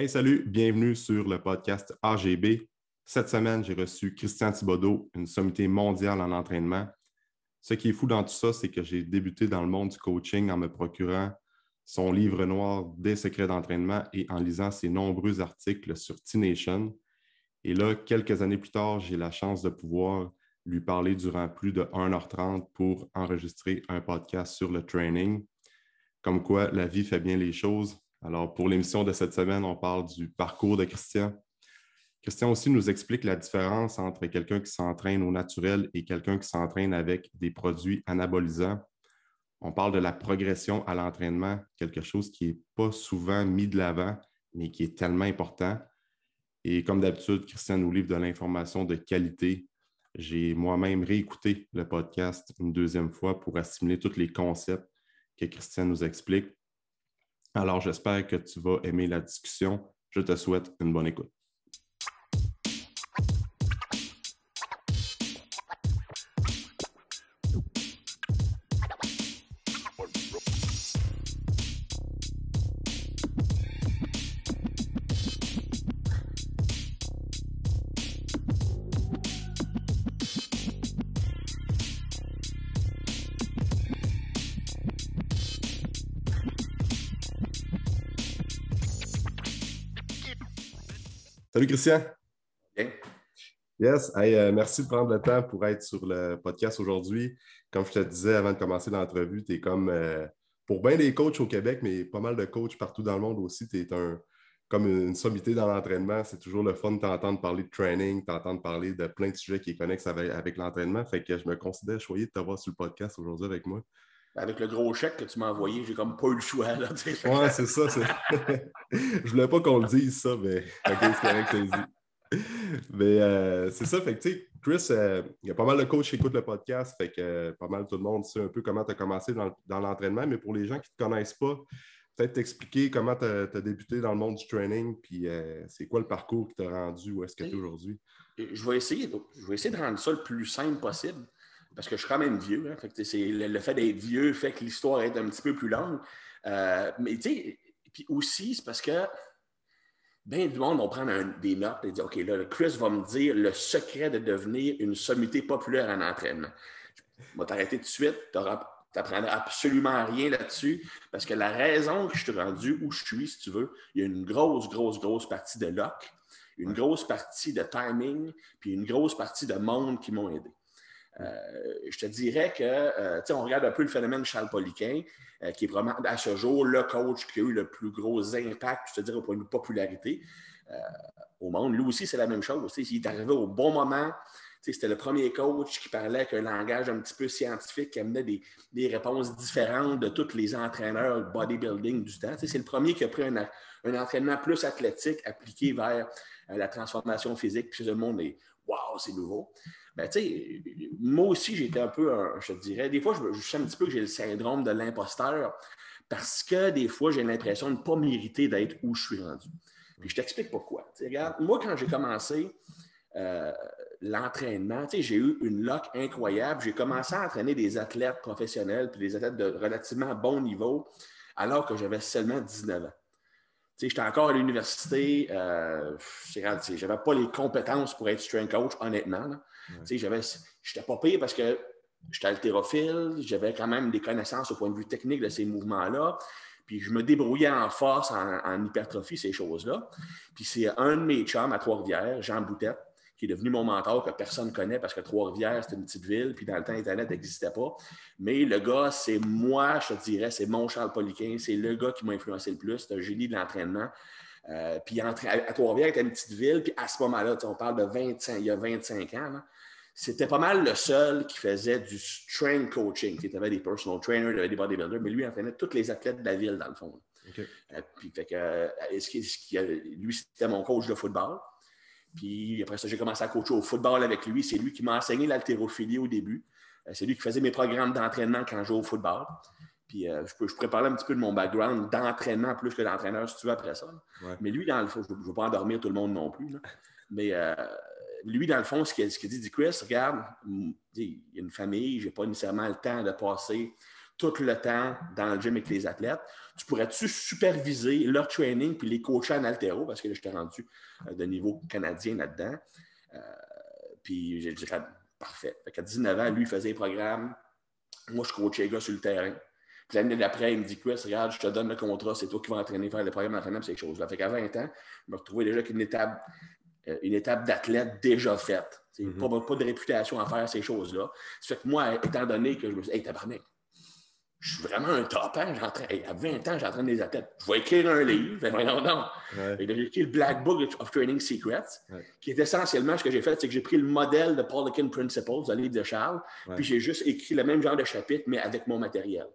Hey, salut, bienvenue sur le podcast AGB. Cette semaine, j'ai reçu Christian Thibodeau, une sommité mondiale en entraînement. Ce qui est fou dans tout ça, c'est que j'ai débuté dans le monde du coaching en me procurant son livre noir des secrets d'entraînement et en lisant ses nombreux articles sur T-Nation. Et là, quelques années plus tard, j'ai la chance de pouvoir lui parler durant plus de 1h30 pour enregistrer un podcast sur le training. Comme quoi, la vie fait bien les choses. Alors, pour l'émission de cette semaine, on parle du parcours de Christian. Christian aussi nous explique la différence entre quelqu'un qui s'entraîne au naturel et quelqu'un qui s'entraîne avec des produits anabolisants. On parle de la progression à l'entraînement, quelque chose qui n'est pas souvent mis de l'avant, mais qui est tellement important. Et comme d'habitude, Christian nous livre de l'information de qualité. J'ai moi-même réécouté le podcast une deuxième fois pour assimiler tous les concepts que Christian nous explique. Alors, j'espère que tu vas aimer la discussion. Je te souhaite une bonne écoute. Christian. Bien. Yes, euh, merci de prendre le temps pour être sur le podcast aujourd'hui. Comme je te disais avant de commencer l'entrevue, tu es comme, euh, pour bien des coachs au Québec, mais pas mal de coachs partout dans le monde aussi, tu es un, comme une sommité dans l'entraînement. C'est toujours le fun de t'entendre parler de training, t'entendre parler de plein de sujets qui connexent avec, avec l'entraînement. Fait que je me considère choyé de t'avoir sur le podcast aujourd'hui avec moi. Avec le gros chèque que tu m'as envoyé, j'ai comme pas eu le choix. Là, ouais, c'est ça. je voulais pas qu'on le dise, ça, mais c'est correct que dit. Mais euh, c'est ça, fait que tu sais, Chris, euh, il y a pas mal de coachs qui écoutent le podcast, fait que euh, pas mal tout le monde sait un peu comment tu as commencé dans, l'entraînement, mais pour les gens qui ne te connaissent pas, peut-être t'expliquer comment tu as, débuté dans le monde du training, puis c'est quoi le parcours qui t'a rendu, où est-ce que tu es aujourd'hui? Je vais, essayer, je vais essayer de rendre ça le plus simple possible parce que je suis quand même vieux. Hein, le, fait d'être vieux fait que l'histoire est un petit peu plus longue. Euh, mais tu sais, puis aussi, c'est parce que bien du monde va prendre des notes et dire OK, là, Chris va me dire le secret de devenir une sommité populaire en entraînement. Je vais t'arrêter tout de suite. Tu n'apprendras absolument rien là-dessus parce que la raison que je suis rendu où je suis, si tu veux, il y a une grosse, grosse, grosse partie de luck, une grosse partie de timing, puis une grosse partie de monde qui m'ont aidé. Euh, je te dirais que, euh, on regarde un peu le phénomène Charles Poliquin, euh, qui est vraiment à ce jour le coach qui a eu le plus gros impact, je te dirais, au point de popularité au monde. Lui aussi, c'est la même chose. Il est arrivé au bon moment. C'était le premier coach qui parlait avec un langage un petit peu scientifique, qui amenait des, réponses différentes de tous les entraîneurs bodybuilding du temps. C'est le premier qui a pris un, entraînement plus athlétique appliqué vers la transformation physique. Puis tout le monde est Waouh, c'est nouveau. Ben, moi aussi, j'étais un peu, je te dirais, des fois, je, sais un petit peu que j'ai le syndrome de l'imposteur parce que des fois, j'ai l'impression de ne pas mériter d'être où je suis rendu. Je t'explique pourquoi. regarde, moi, quand j'ai commencé euh, l'entraînement, j'ai eu une lock incroyable. J'ai commencé à entraîner des athlètes professionnels puis des athlètes de relativement bon niveau alors que j'avais seulement 19 ans. J'étais encore à l'université, euh, je n'avais pas les compétences pour être strength coach, honnêtement. Je n'étais pas pire parce que j'étais haltérophile, j'avais quand même des connaissances au point de vue technique de ces mouvements-là. Puis je me débrouillais en force, en, hypertrophie, ces choses-là. Puis c'est un de mes chums à Trois-Rivières, Jean Boutette, qui est devenu mon mentor que personne ne connaît parce que Trois-Rivières, c'est une petite ville, puis dans le temps, Internet n'existait pas. Mais le gars, c'est moi, je te dirais, c'est mon Charles Poliquin, c'est le gars qui m'a influencé le plus, c'est un génie de l'entraînement. Euh, puis à, Trois-Rivières, c'était une petite ville, puis à ce moment-là, on parle de 25, il y a 25 ans, c'était pas mal le seul qui faisait du strength coaching. Tu avais des personal trainers, avait des bodybuilders, mais lui, il entraînait tous les athlètes de la ville, dans le fond. Euh, puis, fait que, euh, lui, c'était mon coach de football. Puis après ça, j'ai commencé à coacher au football avec lui. C'est lui qui m'a enseigné l'haltérophilie au début. C'est lui qui faisait mes programmes d'entraînement quand je jouais au football. Puis je, peux, je pourrais parler un petit peu de mon background d'entraînement plus que d'entraîneur si tu veux après ça. Mais lui, dans le fond, je ne veux pas endormir tout le monde non plus. Mais lui, dans le fond, ce qu'il dit, dit Chris, regarde, il y a une famille, je n'ai pas nécessairement le temps de passer tout le temps dans le gym avec les athlètes. Tu pourrais-tu superviser leur training puis les coacher en altéro? Parce que là, je t'ai rendu euh, de niveau canadien là-dedans. Euh, puis j'ai dit, parfait. Fait qu'à 19 ans, lui, il faisait les programmes. Moi, je coachais les gars sur le terrain. Puis l'année d'après, il me dit, Chris, regarde, je te donne le contrat, c'est toi qui vas entraîner, faire le programme d'entraînement, ces choses-là. Fait qu'à 20 ans, je me retrouvais déjà avec une étape, euh, une étape d'athlète déjà faite. Mm pas, pas, de réputation à faire ces choses-là. Ça fait que moi, étant donné que je me suis dit, hey, tabarnak, je suis vraiment un top. Hein? à 20 ans, j'entraîne des athlètes. Je vais écrire un livre. non, non. J'ai écrit le Black Book of Training Secrets, qui est essentiellement ce que j'ai fait, c'est que j'ai pris le modèle de Paulican Principles, le livre de Charles, puis j'ai juste écrit le même genre de chapitre, mais avec mon matériel.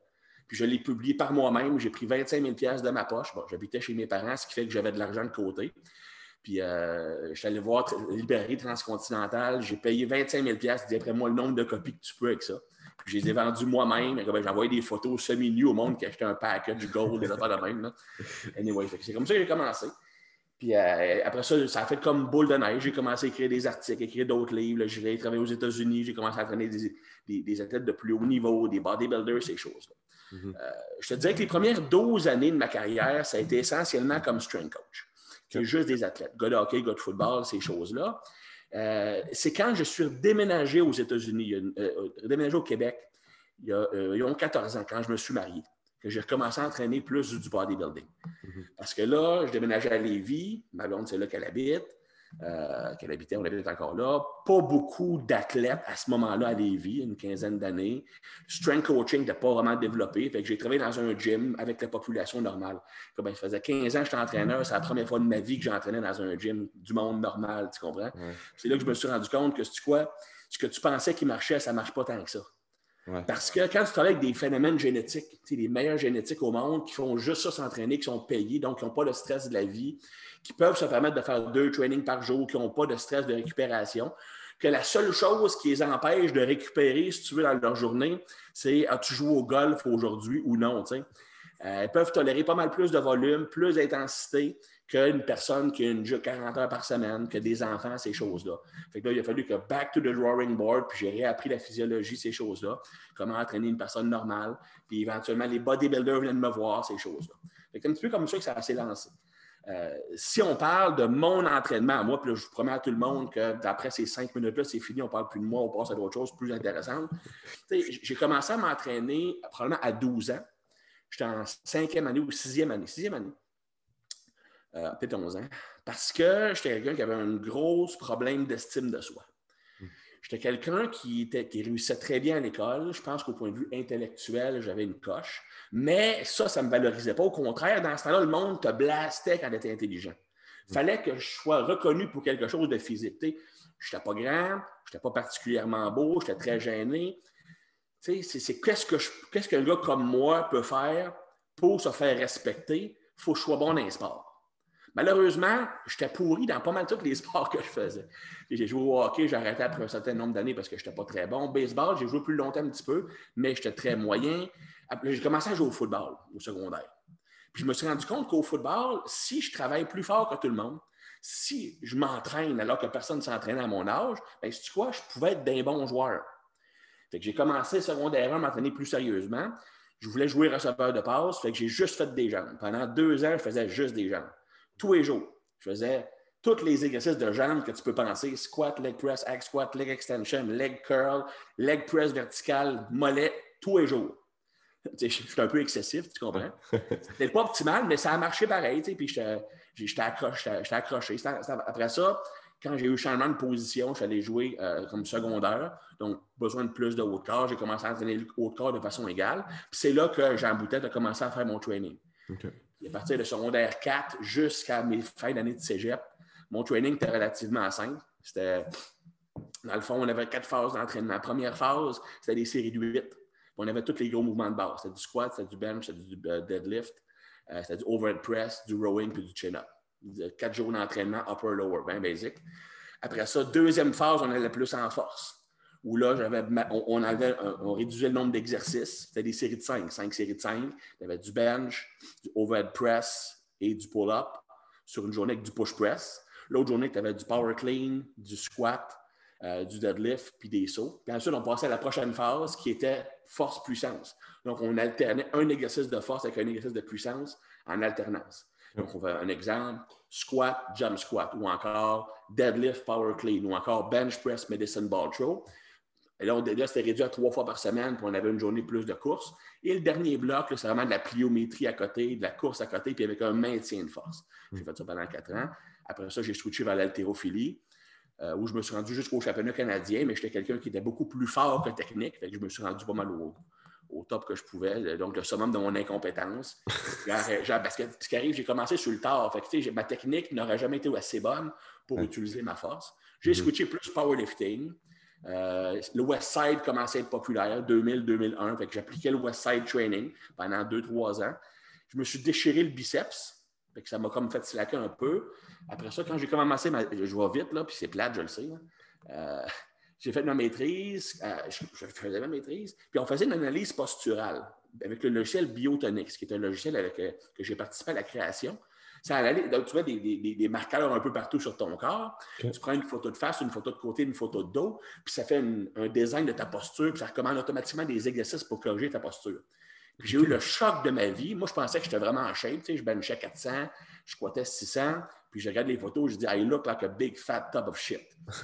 Puis je l'ai publié par moi-même. J'ai pris 25 000 de ma poche. Bon, j'habitais chez mes parents, ce qui fait que j'avais de l'argent de côté. Puis euh, je suis allé voir la librairie transcontinentale. J'ai payé 25 000 dis après moi le nombre de copies que tu peux avec ça. Puis je les ai vendus moi-même. J'ai envoyé des photos semi-nues au monde qui achetait un package gold, des affaires de même. Anyway, c'est comme ça que j'ai commencé. Puis euh, après ça, ça a fait comme boule de neige. J'ai commencé à écrire des articles, écrire d'autres livres. J'ai travaillé aux États-Unis. J'ai commencé à entraîner des, des, athlètes de plus haut niveau, des bodybuilders, ces choses-là. Mm-hmm. Euh, je te dirais que les premières 12 années de ma carrière, ça a été essentiellement comme strength coach. C'est juste des athlètes, gars de hockey, gars de football, ces choses-là. Euh, c'est quand je suis déménagé aux États-Unis, euh, déménagé au Québec, il y a, il y a 14 ans, quand je me suis marié, que j'ai recommencé à entraîner plus du bodybuilding. Mm-hmm. Parce que là, je déménageais à Lévis, ma blonde, c'est là qu'elle habite. Euh, qu'elle habitait, on habite encore là. Pas beaucoup d'athlètes à ce moment-là à Lévis, une quinzaine d'années. Strength coaching n'était pas vraiment développé. Fait que j'ai travaillé dans un gym avec la population normale. Comme ça faisait 15 ans que j'étais entraîneur, c'est la première fois de ma vie que j'entraînais dans un gym du monde normal, tu comprends? C'est là que je me suis rendu compte que tu quoi, ce que tu pensais qui marchait, ça ne marche pas tant que ça. Parce que quand tu travailles avec des phénomènes génétiques, les meilleurs génétiques au monde qui font juste ça s'entraîner, qui sont payés, donc qui n'ont pas le stress de la vie, qui peuvent se permettre de faire deux trainings par jour, qui n'ont pas de stress de récupération, que la seule chose qui les empêche de récupérer, si tu veux, dans leur journée, c'est as-tu joué au golf aujourd'hui ou non? Euh, ils peuvent tolérer pas mal plus de volume, plus d'intensité, qu'une personne qui a une 40 heures par semaine, que des enfants, ces choses-là. Fait que là, il a fallu que back to the drawing board, puis j'ai réappris la physiologie, ces choses-là, comment entraîner une personne normale, puis éventuellement, les bodybuilders viennent me voir, ces choses-là. C'est un petit peu comme ça que ça s'est lancé. Euh, si on parle de mon entraînement, moi, puis je vous promets à tout le monde que d'après ces cinq minutes-là, c'est fini, on parle plus de moi, on passe à d'autres choses plus intéressantes. J'ai commencé à m'entraîner probablement à 12 ans. J'étais en cinquième année ou sixième année. Sixième année euh, peut-être 11 ans, parce que j'étais quelqu'un qui avait un gros problème d'estime de soi. J'étais quelqu'un qui, qui réussissait très bien à l'école. Je pense qu'au point de vue intellectuel, j'avais une coche. Mais ça, ça ne me valorisait pas. Au contraire, dans ce temps-là, le monde te blastait quand tu étais intelligent. Il hmm. fallait que je sois reconnu pour quelque chose de physique. Je n'étais pas grand, je n'étais pas particulièrement beau, j'étais très gêné. C'est qu'est-ce qu'un gars comme moi peut faire pour se faire respecter? Il faut que je sois bon dans les sports. Malheureusement, j'étais pourri dans pas mal tous les sports que je faisais. J'ai joué au hockey, j'ai arrêté après un certain nombre d'années parce que je n'étais pas très bon. Baseball, j'ai joué plus longtemps un petit peu, mais j'étais très moyen. J'ai commencé à jouer au football au secondaire. Puis je me suis rendu compte qu'au football, si je travaille plus fort que tout le monde, si je m'entraîne alors que personne ne s'entraînait à mon âge, bien, tu quoi, je pouvais être d'un bon joueur. Fait que j'ai commencé secondaire à m'entraîner plus sérieusement. Je voulais jouer receveur de passe, fait que j'ai juste fait des jambes. Pendant deux ans, je faisais juste des jambes tous les jours. Je faisais tous les exercices de jambes que tu peux penser squat, leg press, hack squat, leg extension, leg curl, leg press vertical, mollet, tous les jours. je suis un peu excessif, tu comprends? C'était pas optimal, mais ça a marché pareil. Puis j'étais accroché, accroché. Après ça, quand j'ai eu changement de position, je suis allé jouer euh, comme secondaire, donc besoin de plus de haut de corps. J'ai commencé à entraîner le haut de corps de façon égale. Puis c'est là que Jean Boutet a commencé à faire mon training à partir de secondaire 4 jusqu'à mes fins d'année de cégep, mon training était relativement simple. C'était, dans le fond, on avait quatre phases d'entraînement. Première phase, c'était des séries de 8. On avait tous les gros mouvements de base. C'était du squat, c'était du bench, c'était du euh, deadlift, euh, c'était du overhead press, du rowing puis du chin-up. Quatre jours d'entraînement, upper-lower, bien basic. Après ça, deuxième phase, on allait plus en force où là, on, avait, on réduisait le nombre d'exercices. C'était des séries de 5, 5 séries de 5. Il y avait du bench, du overhead press et du pull-up sur une journée avec du push press. L'autre journée, tu avais du power clean, du squat, euh, du deadlift puis des sauts. Puis ensuite, on passait à la prochaine phase qui était force-puissance. Donc, on alternait un exercice de force avec un exercice de puissance en alternance. Donc, on fait un exemple, squat, jump squat, ou encore deadlift, power clean, ou encore bench press, medicine ball throw. Et là, c'était réduit à trois fois par semaine, puis on avait une journée plus de course. Et le dernier bloc, c'est vraiment de la pliométrie à côté, de la course à côté, puis avec un maintien de force. J'ai fait ça pendant quatre ans. Après ça, j'ai switché vers l'haltérophilie, euh, où je me suis rendu jusqu'au championnat canadien, mais j'étais quelqu'un qui était beaucoup plus fort que technique. Fait que je me suis rendu pas mal au, au top que je pouvais, donc le summum de mon incompétence. parce que ce qui arrive, j'ai commencé sur le tard. Fait ma technique n'aurait jamais été assez bonne pour utiliser ma force. J'ai mm-hmm. switché plus powerlifting. Euh, le West Side commençait à être populaire, 2000-2001. Fait que j'appliquais le West Side Training pendant 2-3 ans. Je me suis déchiré le biceps. Ça m'a comme fait slacker un peu. Après ça, quand j'ai commencé, je vois vite, là, puis c'est plate, je le sais. Euh, j'ai fait ma maîtrise, euh, je, faisais ma maîtrise, puis on faisait une analyse posturale avec le logiciel Biotonix, qui est un logiciel avec, que j'ai participé à la création. Ça allait, donc, tu vois des, des, marqueurs un peu partout sur ton corps. Tu prends une photo de face, une photo de côté, une photo de dos, puis ça fait un design de ta posture, puis ça recommande automatiquement des exercices pour corriger ta posture. Puis j'ai eu le choc de ma vie. Moi, je pensais que j'étais vraiment en shape. Tu sais, je benchais 400, je squattais 600. Puis je regarde les photos, je dis, I look like a big fat tub of shit.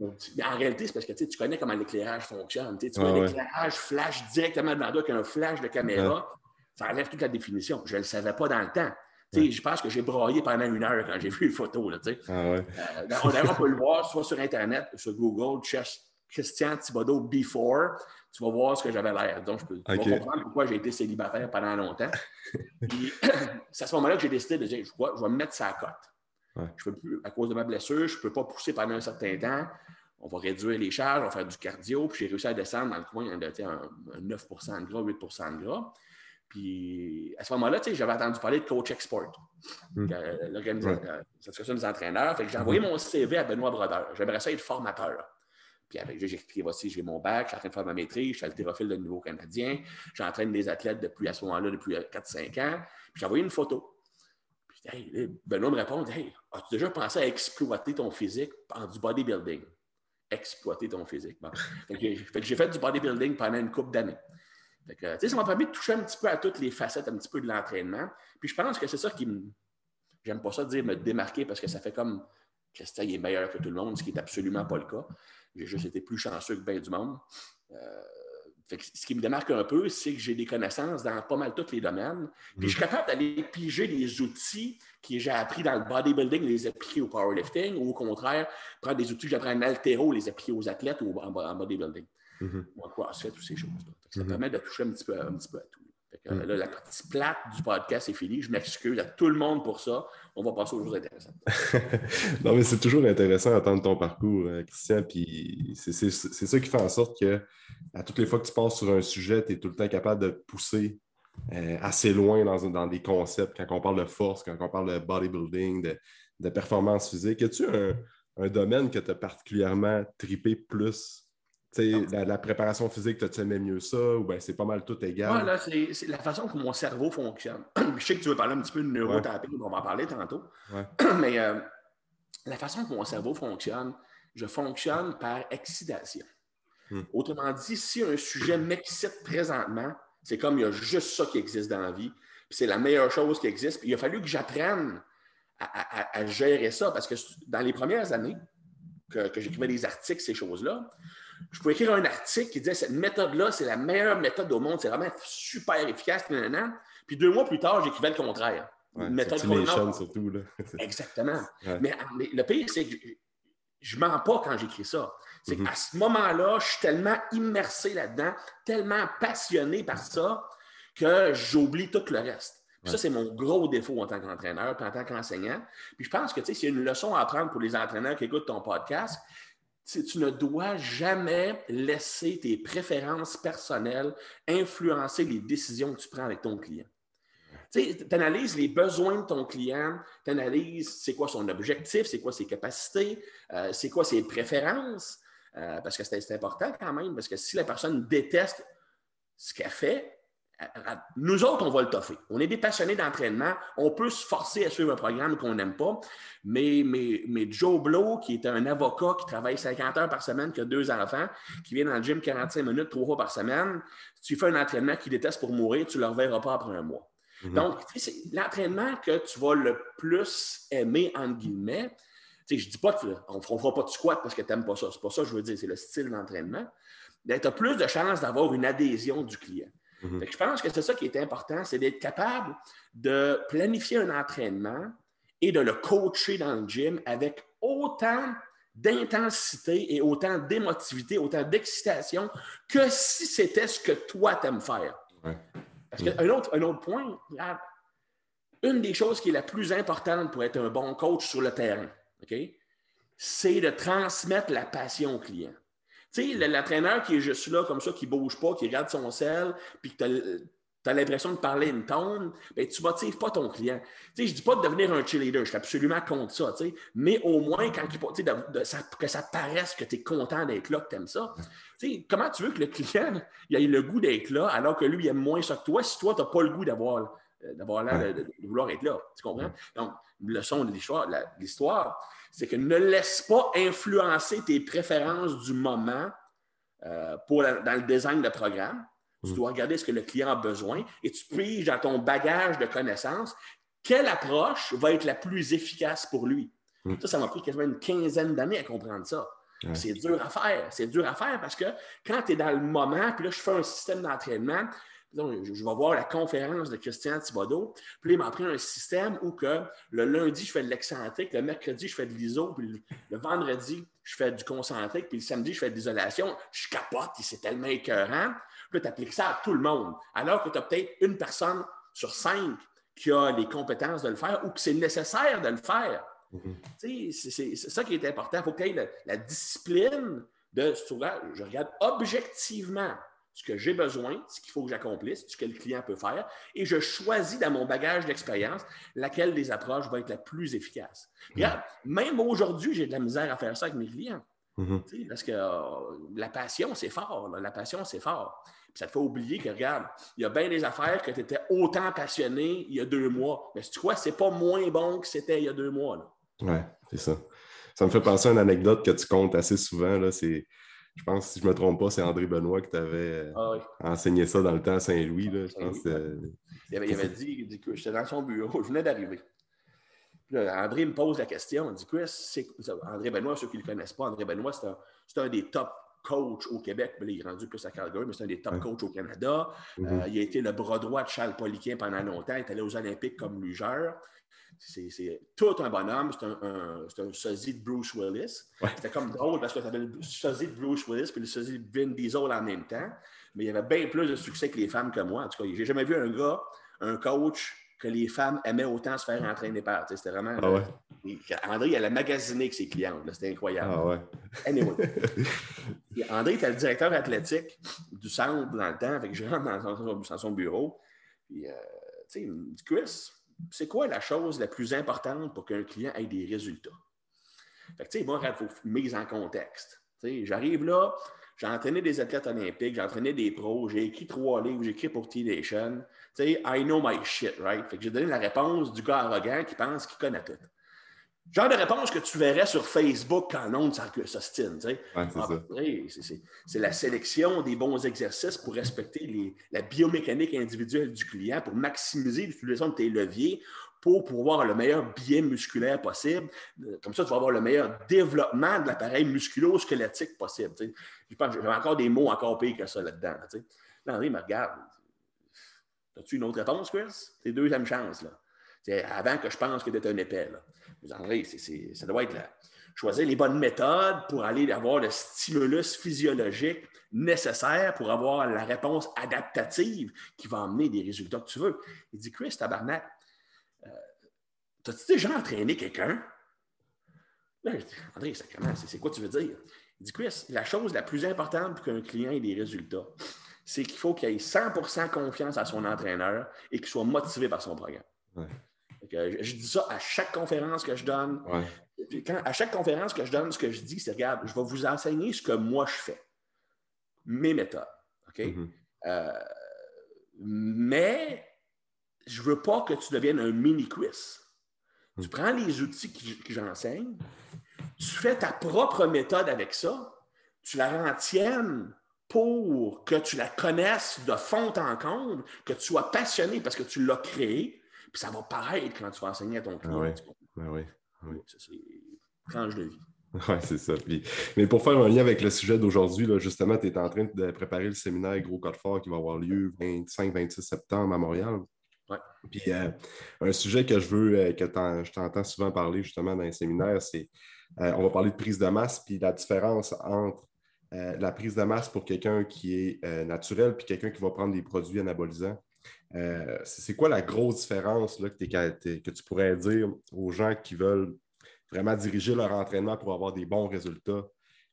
en réalité, c'est parce que tu connais comment l'éclairage fonctionne. Tu vois, l'éclairage flash directement devant toi qu'un flash de caméra, ça enlève toute la définition. Je ne le savais pas dans le temps. Je pense que j'ai broyé pendant une heure quand j'ai vu les photos. Là, ah euh, on, on, peut le voir soit sur Internet, sur Google, cherche Christian Thibodeau before, tu vas voir ce que j'avais l'air. Donc, je peux comprendre pourquoi j'ai été célibataire pendant longtemps. c'est à ce moment-là que j'ai décidé de dire, je, je vais me mettre sa cote. Je peux plus, à cause de ma blessure, je ne peux pas pousser pendant un certain temps. On va réduire les charges, on va faire du cardio. Puis j'ai réussi à descendre dans le coin de un, 9% de gras, 8% de gras. Puis à ce moment-là, j'avais entendu parler de Coach Export, hmm. l'association des entraîneurs. Fait que j'ai envoyé mon CV à Benoît Brodeur. J'aimerais ça être formateur. Puis j'ai expliqué, voici, j'ai mon bac, je suis en train de faire ma maîtrise, je suis haltérophile de niveau canadien, j'entraîne des athlètes depuis à ce moment-là, depuis 4-5 ans. Puis j'ai envoyé une photo. Puis hey, Benoît me répond Hey, as-tu déjà pensé à exploiter ton physique par du bodybuilding? Exploiter ton physique. Fait que j'ai fait du bodybuilding pendant une couple d'années. Ça m'a permis de toucher un petit peu à toutes les facettes un petit peu de l'entraînement. Puis je pense que c'est ça qui me. J'aime pas ça dire me démarquer parce que ça fait comme Christian est meilleur que tout le monde, ce qui n'est absolument pas le cas. J'ai juste été plus chanceux que bien du monde. Euh, ce qui me démarque un peu, c'est que j'ai des connaissances dans pas mal tous les domaines. Puis je suis capable d'aller piger les outils que j'ai appris dans le bodybuilding, les appliquer au powerlifting, ou au contraire, prendre des outils que j'apprends en altéro, les appliquer aux athlètes ou en, bodybuilding. Mm -hmm. Ou en toutes ces choses-là. Ça mm-hmm. permet de toucher un petit peu, un petit peu à tout. Mm. là, la partie plate du podcast est finie. Je m'excuse à tout le monde pour ça. On va passer aux choses intéressantes. non, mais c'est toujours intéressant d'entendre ton parcours, euh, Christian. Puis c'est ça qui fait en sorte que à toutes les fois que tu passes sur un sujet, tu es tout le temps capable de pousser euh, assez loin dans, dans, des concepts. Quand on parle de force, quand on parle de bodybuilding, de, de performance physique, as-tu un, un, domaine que tu as particulièrement tripé plus la, la, préparation physique, tu aimais mieux ça ou bien c'est pas mal tout égal? là, c'est la façon que mon cerveau fonctionne. je sais que tu veux parler un petit peu de neurotapping, on va en parler tantôt. Mais euh, la façon que mon cerveau fonctionne, je fonctionne par excitation. Hmm. Autrement dit, si un sujet m'excite présentement, c'est comme il y a juste ça qui existe dans la vie, puis c'est la meilleure chose qui existe. Puis il a fallu que j'apprenne à, gérer ça parce que dans les premières années que, que j'écrivais des articles, ces choses-là, je pouvais écrire un article qui disait cette méthode-là, c'est la meilleure méthode au monde, c'est vraiment super efficace. Puis deux mois plus tard, j'écrivais le contraire. une méthode surtout. Là? Exactement. Mais, le pire, c'est que je ne mens pas quand j'écris ça. C'est mm-hmm. qu'à ce moment-là, je suis tellement immersé là-dedans, tellement passionné par ça, que j'oublie tout le reste. Ça, c'est mon gros défaut en tant qu'entraîneur, puis en tant qu'enseignant. Puis je pense que, tu sais, s'il y a une leçon à apprendre pour les entraîneurs qui écoutent ton podcast, tu ne dois jamais laisser tes préférences personnelles influencer les décisions que tu prends avec ton client. Tu analyses les besoins de ton client, tu analyses c'est quoi son objectif, c'est quoi ses capacités, euh, c'est quoi ses préférences, euh, parce que c'est important quand même, parce que si la personne déteste ce qu'elle fait, nous autres, on va le toffer. On est des passionnés d'entraînement. On peut se forcer à suivre un programme qu'on n'aime pas. Mais, mais, mais, Joe Blow, qui est un avocat qui travaille 50 heures par semaine, qui a deux enfants, qui vient dans le gym 45 minutes, trois fois par semaine, si tu fais un entraînement qu'il déteste pour mourir, tu ne le reverras pas après un mois. Mhm. Donc, c'est l'entraînement que tu vas le plus aimer, entre guillemets. je ne dis pas qu'on ne fera pas de squat parce que tu n'aimes pas ça. C'est pas ça que je veux dire. C'est le style d'entraînement. Tu as plus de chances d'avoir une adhésion du client. Mhm. Je pense que c'est ça qui est important, c'est d'être capable de planifier un entraînement et de le coacher dans le gym avec autant d'intensité et autant d'émotivité, autant d'excitation que si c'était ce que toi t'aimes faire. Parce qu'un autre, un autre point, une des choses qui est la plus importante pour être un bon coach sur le terrain, c'est de transmettre la passion au client. Tu sais, l'entraîneur qui est juste là, comme ça, qui ne bouge pas, qui regarde son sel, puis que tu as, l'impression de parler une tonne, ben, tu ne motives pas ton client. Tu sais, je ne dis pas de devenir un cheerleader, je suis absolument contre ça, tu sais, mais au moins, quand il, de, ça, que ça paraisse que tu es content d'être là, que tu aimes ça. Tu sais, comment tu veux que le client il ait le goût d'être là alors que lui, il aime moins ça que toi, si toi, tu n'as pas le goût d'avoir euh, d'avoir l'air de, vouloir être là. Tu comprends? Donc, le son de l'histoire, c'est que ne laisse pas influencer tes préférences du moment euh, pour dans le design de programme. Tu mm. dois regarder ce que le client a besoin et tu piges dans ton bagage de connaissances quelle approche va être la plus efficace pour lui. Mm. Ça, ça m'a pris quasiment une quinzaine d'années à comprendre ça. C'est dur à faire. C'est dur à faire parce que quand tu es dans le moment, puis là, je fais un système d'entraînement, je, vais voir la conférence de Christian Thibodeau. Puis il m'a pris un système où que le lundi, je fais de l'excentrique, le mercredi, je fais de l'iso, puis le, vendredi, je fais du concentrique, puis le samedi, je fais de l'isolation. Je capote, c'est tellement écœurant. Puis tu appliques ça à tout le monde. Alors que tu as peut-être une personne sur cinq qui a les compétences de le faire ou que c'est nécessaire de le faire. Mm-hmm. C'est ça qui est important. Il faut qu'il y ait la, la discipline de je regarde objectivement ce que j'ai besoin, ce qu'il faut que j'accomplisse, ce que le client peut faire, et je choisis dans mon bagage d'expérience laquelle des approches va être la plus efficace. Regarde, même aujourd'hui, j'ai de la misère à faire ça avec mes clients. Mm-hmm. Parce que euh, la passion, c'est fort. La passion, c'est fort. ça te fait oublier que, regarde, il y a bien des affaires que tu étais autant passionné il y a deux mois. Mais tu crois, c'est pas moins bon que c'était il y a deux mois. Oui, c'est ça. Ça me fait penser à une anecdote que tu comptes assez souvent. C'est je pense, si je ne me trompe pas, c'est André Benoît qui t'avait euh, ah enseigné ça dans le temps à Saint-Louis. il, avait, dit, que j'étais dans son bureau, je venais d'arriver. André me pose la question, il dit c'est André Benoît, ceux qui ne le connaissent pas, André Benoît, c'est un, des top coachs au Québec. il est rendu plus à Calgary, mais c'est un des top coachs au Canada. Mm-hmm. Euh, il a été le bras droit de Charles Poliquin pendant longtemps. Il est allé aux Olympiques comme lugeur. C'est tout un bonhomme. C'est un, un, sosie de Bruce Willis. C'était comme drôle parce que tu avais le sosie de Bruce Willis puis le sosie de Vin Diesel en même temps. Mais il y avait bien plus de succès que les femmes que moi. En tout cas, j'ai jamais vu un gars, un coach, que les femmes aimaient autant se faire entraîner par. C'était vraiment. Ah ouais. André, il allait magasiner avec ses clientes. C'était incroyable. Ah ouais. Anyway. André était le directeur athlétique du centre dans le temps. Fait que je rentre dans son, bureau. Puis, euh, tu sais, il me dit Chris, c'est quoi la chose la plus importante pour qu'un client ait des résultats? Fait que, tu sais, moi, il faut mise en contexte. J'arrive là, j'ai entraîné des athlètes olympiques, j'ai entraîné des pros, j'ai écrit trois livres, j'ai écrit pour T-Nation. I know my shit, right? Fait que j'ai donné la réponse du gars arrogant qui pense qu'il connaît tout. Genre de réponse que tu verrais sur Facebook quand l'onde s'ostine. Tu sais. c'est la sélection des bons exercices pour respecter la biomécanique individuelle du client, pour maximiser l'utilisation de tes leviers, pour pouvoir avoir le meilleur biais musculaire possible. Comme ça, tu vas avoir le meilleur développement de l'appareil musculo-squelettique possible. Je pense j'ai encore des mots encore pires que ça là-dedans. Là, Henri me regarde. As-tu une autre réponse, Chris? C'est deuxième chance. Là. Avant que je pense que es un épais. Là. André, ça doit être choisir les bonnes méthodes pour aller avoir le stimulus physiologique nécessaire pour avoir la réponse adaptative qui va amener des résultats que tu veux. Il dit, Chris, tabarnak, euh, t'as-tu déjà entraîné quelqu'un? Là, je dis, André, c'est quoi tu veux dire? Il dit, Chris, la chose la plus importante pour qu'un client ait des résultats, c'est qu'il faut qu'il ait 100% confiance à son entraîneur et qu'il soit motivé par son programme. Je, dis ça à chaque conférence que je donne. à chaque conférence que je donne, ce que je dis, c'est regarde, je vais vous enseigner ce que moi je fais, mes méthodes. OK? Mm-hmm. Euh, Mais je ne veux pas que tu deviennes un mini-quiz. Tu prends les outils que j'enseigne, tu fais ta propre méthode avec ça, tu la rends tienne pour que tu la connaisses de fond en comble, que tu sois passionné parce que tu l'as créé, puis ça va paraître quand tu vas enseigner à ton client. Ah oui. Ben oui. oui. C'est tranche de vie. Oui, c'est ça. mais pour faire un lien avec le sujet d'aujourd'hui, justement, tu es en train de préparer le séminaire Gros Code Fort qui va avoir lieu 25-26 septembre à Montréal. Ouais. Puis euh, un sujet que je veux, euh, que je t'entends souvent parler justement dans les séminaires, c'est euh, on va parler de prise de masse, puis la différence entre la prise de masse pour quelqu'un qui est naturel puis quelqu'un qui va prendre des produits anabolisants. C'est quoi la grosse différence là, que, tu pourrais dire aux gens qui veulent vraiment diriger leur entraînement pour avoir des bons résultats?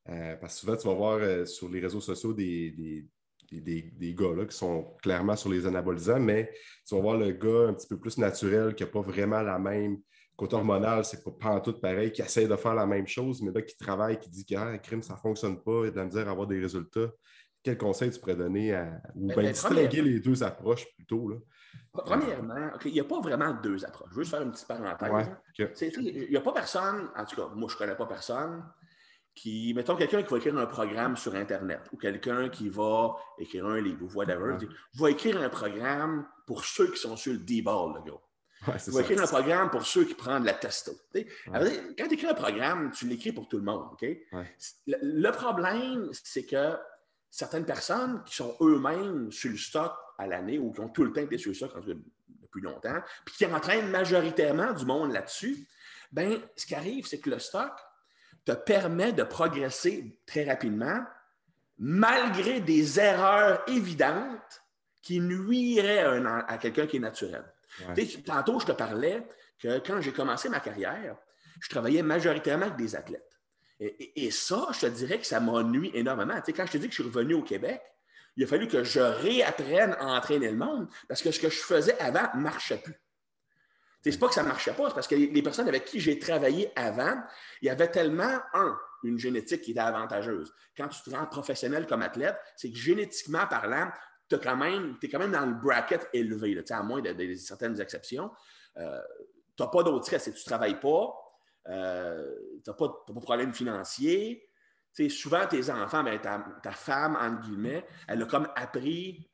Euh, parce que souvent, tu vas voir euh, sur les réseaux sociaux des, des, gars qui sont clairement sur les anabolisants, mais tu vas voir le gars un petit peu plus naturel qui n'a pas vraiment la même côté hormonal, c'est pas, pas en tout pareil, qui essaie de faire la même chose, mais là, qui travaille, qui dit que ah, crime, ça ne fonctionne pas, il a de la misère à avoir des résultats. Quel conseil tu pourrais donner à, ou ben, bien distinguer les deux approches plutôt? Là? Premièrement, il n'y a pas vraiment deux approches. Je veux juste faire une petite parenthèse. Il n'y a pas personne, en tout cas, moi, je ne connais pas personne qui, mettons, quelqu'un qui va écrire un programme sur Internet ou quelqu'un qui va écrire un livre ou whatever, va écrire un programme pour ceux qui sont sur le D-ball, le gars. Ouais, va écrire un programme pour ceux qui prennent la testo. Quand tu écris un programme, tu l'écris pour tout le monde. le, problème, c'est que certaines personnes qui sont eux-mêmes sur le stock à l'année ou qui ont tout le temps été sur le stock depuis longtemps, puis qui entraînent majoritairement du monde là-dessus, ben ce qui arrive, c'est que le stock te permet de progresser très rapidement malgré des erreurs évidentes qui nuiraient à, quelqu'un qui est naturel. Tantôt, je te parlais que quand j'ai commencé ma carrière, je travaillais majoritairement avec des athlètes. Et, ça, je te dirais que ça m'a nuit énormément. quand je te dis que je suis revenu au Québec, il a fallu que je réapprenne à entraîner le monde parce que ce que je faisais avant ne marchait plus. C'est pas que ça ne marchait pas, c'est parce que les personnes avec qui j'ai travaillé avant, il y avait tellement, un, une génétique qui était avantageuse. Quand tu te rends professionnel comme athlète, c'est que génétiquement parlant, tu es, quand même dans le bracket élevé, à moins de, certaines exceptions. Euh, tu n'as pas d'autre stress, tu ne travailles pas, euh, tu n'as pas, de problème financier. souvent, tes enfants, ben, ta, femme, entre guillemets, elle a comme appris.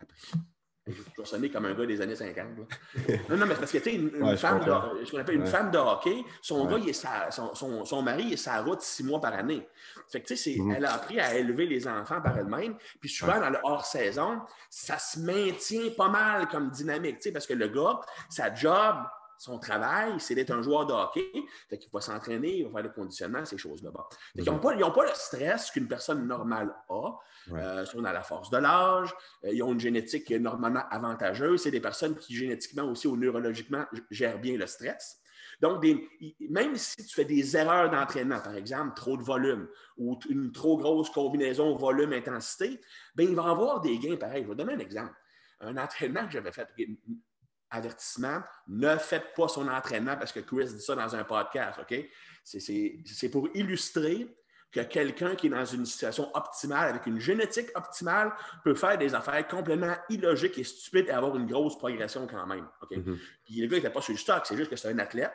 Je vais sonner comme un gars des années 50. Non, non, mais parce que tu une, une femme, de, appelle une femme de hockey, son, gars, il est son, son, mari est sa route six mois par année. Fait que, mm. Elle a appris à élever les enfants par elle-même. Puis souvent, dans le hors-saison, ça se maintient pas mal comme dynamique, parce que le gars, sa job, son travail, c'est d'être un joueur de hockey. Fait qu'il va s'entraîner, il va faire le conditionnement, ces choses-là. Ils n'ont pas, le stress qu'une personne normale a. Euh, ils la force de l'âge. Euh, ils ont une génétique qui est normalement avantageuse. C'est des personnes qui, génétiquement aussi ou neurologiquement, gèrent bien le stress. Donc, même si tu fais des erreurs d'entraînement, par exemple, trop de volume ou une trop grosse combinaison volume-intensité, bien, il va avoir des gains pareils. Je vais donner un exemple. Un entraînement que j'avais fait, avertissement, ne faites pas son entraînement parce que Chris dit ça dans un podcast, OK? C'est pour illustrer que quelqu'un qui est dans une situation optimale, avec une génétique optimale, peut faire des affaires complètement illogiques et stupides et avoir une grosse progression quand même. OK? Mm-hmm. Puis le gars n'était pas sur le stock, c'est juste que c'est un athlète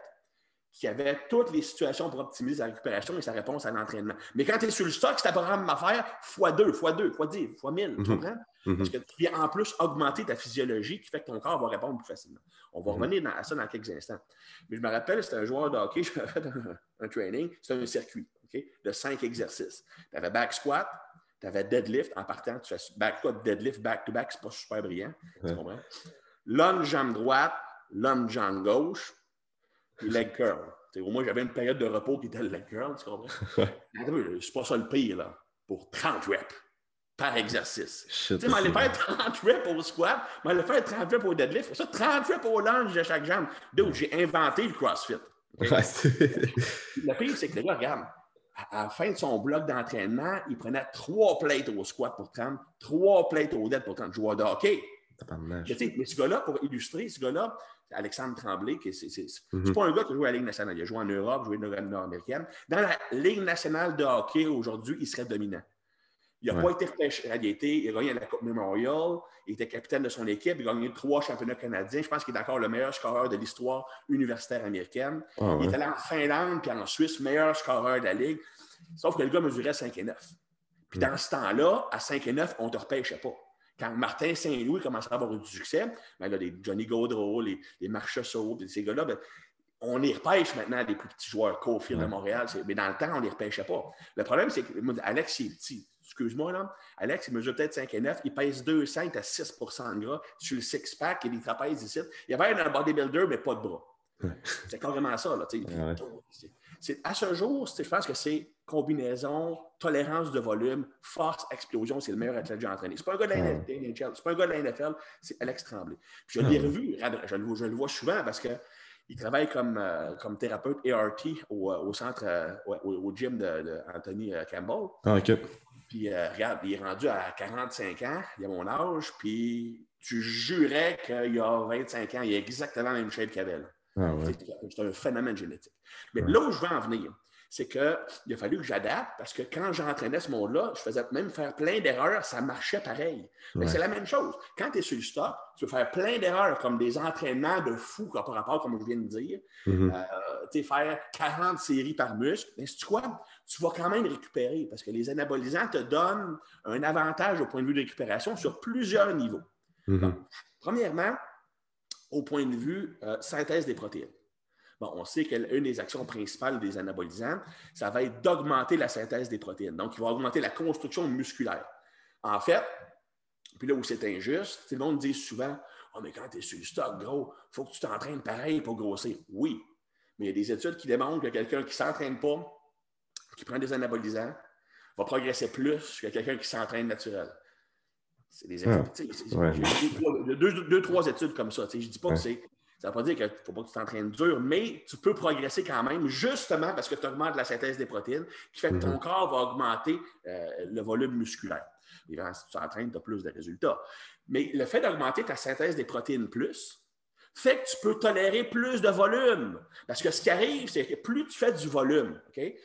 qui avait toutes les situations pour optimiser sa récupération et sa réponse à l'entraînement. Mais quand tu es sur le stock, c'est un programme à faire x2, x2, x10, x1000, tu comprends? Mhm. Parce que tu viens en plus augmenter ta physiologie qui fait que ton corps va répondre plus facilement. On va mhm. revenir à ça dans quelques instants. Mais je me rappelle, c'était un joueur de hockey, je fait un, training, c'était un circuit de cinq exercices. Tu avais back squat, tu avais deadlift en partant, tu fais back squat, deadlift, back to back, c'est pas super brillant. Tu comprends? Lunge jambe droite, lunge jambe gauche, leg curl. au moins, j'avais une période de repos qui était le leg curl, tu comprends? c'est pas ça le pire, là, pour 30 reps par exercice. Tu sais, m'allais faire 30 reps au squat, m'allais faire 30 reps au deadlift, ça, 30 reps au lunge de chaque jambe. Donc, j'ai inventé le CrossFit. le pire, c'est que le gars, regarde, à la fin de son bloc d'entraînement, il prenait trois plates au squat pour 30, trois plates au dead pour 30 joueurs de hockey. Mais ce gars-là, pour illustrer, ce gars-là, Alexandre Tremblay, c'est mm-hmm. pas un gars qui joue à la Ligue nationale. Il a joué en Europe, joué dans la Nord-américaine. Dans la Ligue nationale de hockey aujourd'hui, il serait dominant. Il n'a pas été repêché. Il, a été, il a gagné la Coupe Memorial. Il était capitaine de son équipe. Il a gagné trois championnats canadiens. Je pense qu'il est encore le meilleur scoreur de l'histoire universitaire américaine. Ah il est allé en Finlande puis en Suisse, meilleur scoreur de la Ligue. Sauf que le gars mesurait 5 et 9. Puis dans ce temps-là, à 5 et 9, on ne te repêchait pas. Quand Martin Saint-Louis commençait à avoir du succès, ben là, les Johnny Gaudreau, les, les Marc ces gars-là, ben, on les repêche maintenant, des plus petits joueurs, Cofield de Montréal, mais dans le temps, on ne les repêchait pas. Le problème, c'est que Alex, il est petit. Excuse-moi, là. Alex, il mesure peut-être 5 et 9, il pèse 2, 5 à 6% de gras sur le six-pack, a des trapèzes ici. Il y avait un bodybuilder, mais pas de bras. C'est carrément ça. Là, à ce jour, je pense que c'est combinaison, tolérance de volume, force, explosion. C'est le meilleur athlète que j'ai entraîné. Ce n'est pas un gars de la c'est pas un gars de la NFL, c'est Alex Tremblay. je l'ai revu, je le, je le, vois souvent parce qu'il travaille comme, euh, comme thérapeute ART au, euh, au centre, euh, au, gym d'Anthony Campbell. Ah, OK. Puis regarde, il est rendu à 45 ans, il a mon âge, puis tu jurais qu'il y a 25 ans, il a exactement la même shape qu'avait. Ah, c'est un phénomène génétique. Mais là où je veux en venir, c'est qu'il a fallu que j'adapte parce que quand j'entraînais ce monde-là, je faisais même faire plein d'erreurs, ça marchait pareil. C'est la même chose. Quand tu es sur le stock, tu veux faire plein d'erreurs comme des entraînements de fou par rapport, comme je viens de dire. Mm-hmm. Euh, tu faire 40 séries par muscle. Mais tu quoi? Tu vas quand même récupérer parce que les anabolisants te donnent un avantage au point de vue de récupération sur plusieurs niveaux. Mm-hmm. premièrement, au point de vue euh, synthèse des protéines. Bon, on sait qu'une des actions principales des anabolisants, ça va être d'augmenter la synthèse des protéines. Donc, il va augmenter la construction musculaire. En fait, puis là où c'est injuste, tout le monde dit souvent Oh, mais quand tu es sur le stock, gros, il faut que tu t'entraînes pareil pour grossir. Oui, mais il y a des études qui démontrent que quelqu'un qui ne s'entraîne pas, qui prend des anabolisants, va progresser plus que quelqu'un qui s'entraîne naturel. C'est des études. Deux, deux, trois études comme ça. Je ne dis pas que c'est ça ne veut pas dire qu'il ne faut pas que tu t'entraînes dur, mais tu peux progresser quand même, justement parce que tu augmentes la synthèse des protéines, qui fait que ton mhm. corps va augmenter euh, le volume musculaire. Évidemment, si tu t'entraînes, tu as plus de résultats. Mais le fait d'augmenter ta synthèse des protéines plus, fait que tu peux tolérer plus de volume. Parce que ce qui arrive, c'est que plus tu fais du volume,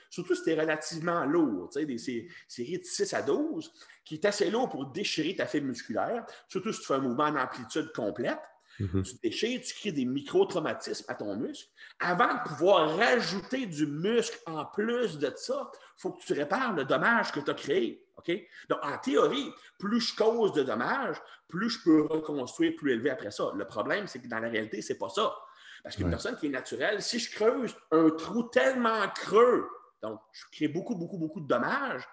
surtout si tu es relativement lourd, des séries de 6 à 12, qui est assez lourd pour déchirer ta fibre musculaire, surtout si tu fais un mouvement en amplitude complète, Mm-hmm. Tu déchires, tu crées des micro-traumatismes à ton muscle. Avant de pouvoir rajouter du muscle en plus de ça, faut que tu répares le dommage que tu as créé. OK? Donc, en théorie, plus je cause de dommages, plus je peux reconstruire plus élevé après ça. Le problème, c'est que dans la réalité, ce n'est pas ça. Parce qu'une personne qui est naturelle, si je creuse un trou tellement creux, donc je crée beaucoup, beaucoup, beaucoup de dommages,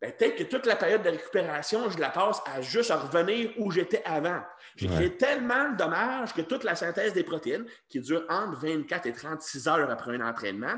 peut-être que toute la période de récupération, je la passe à juste revenir où j'étais avant. J'ai créé tellement de dommages que toute la synthèse des protéines, qui dure entre 24 et 36 heures après un entraînement,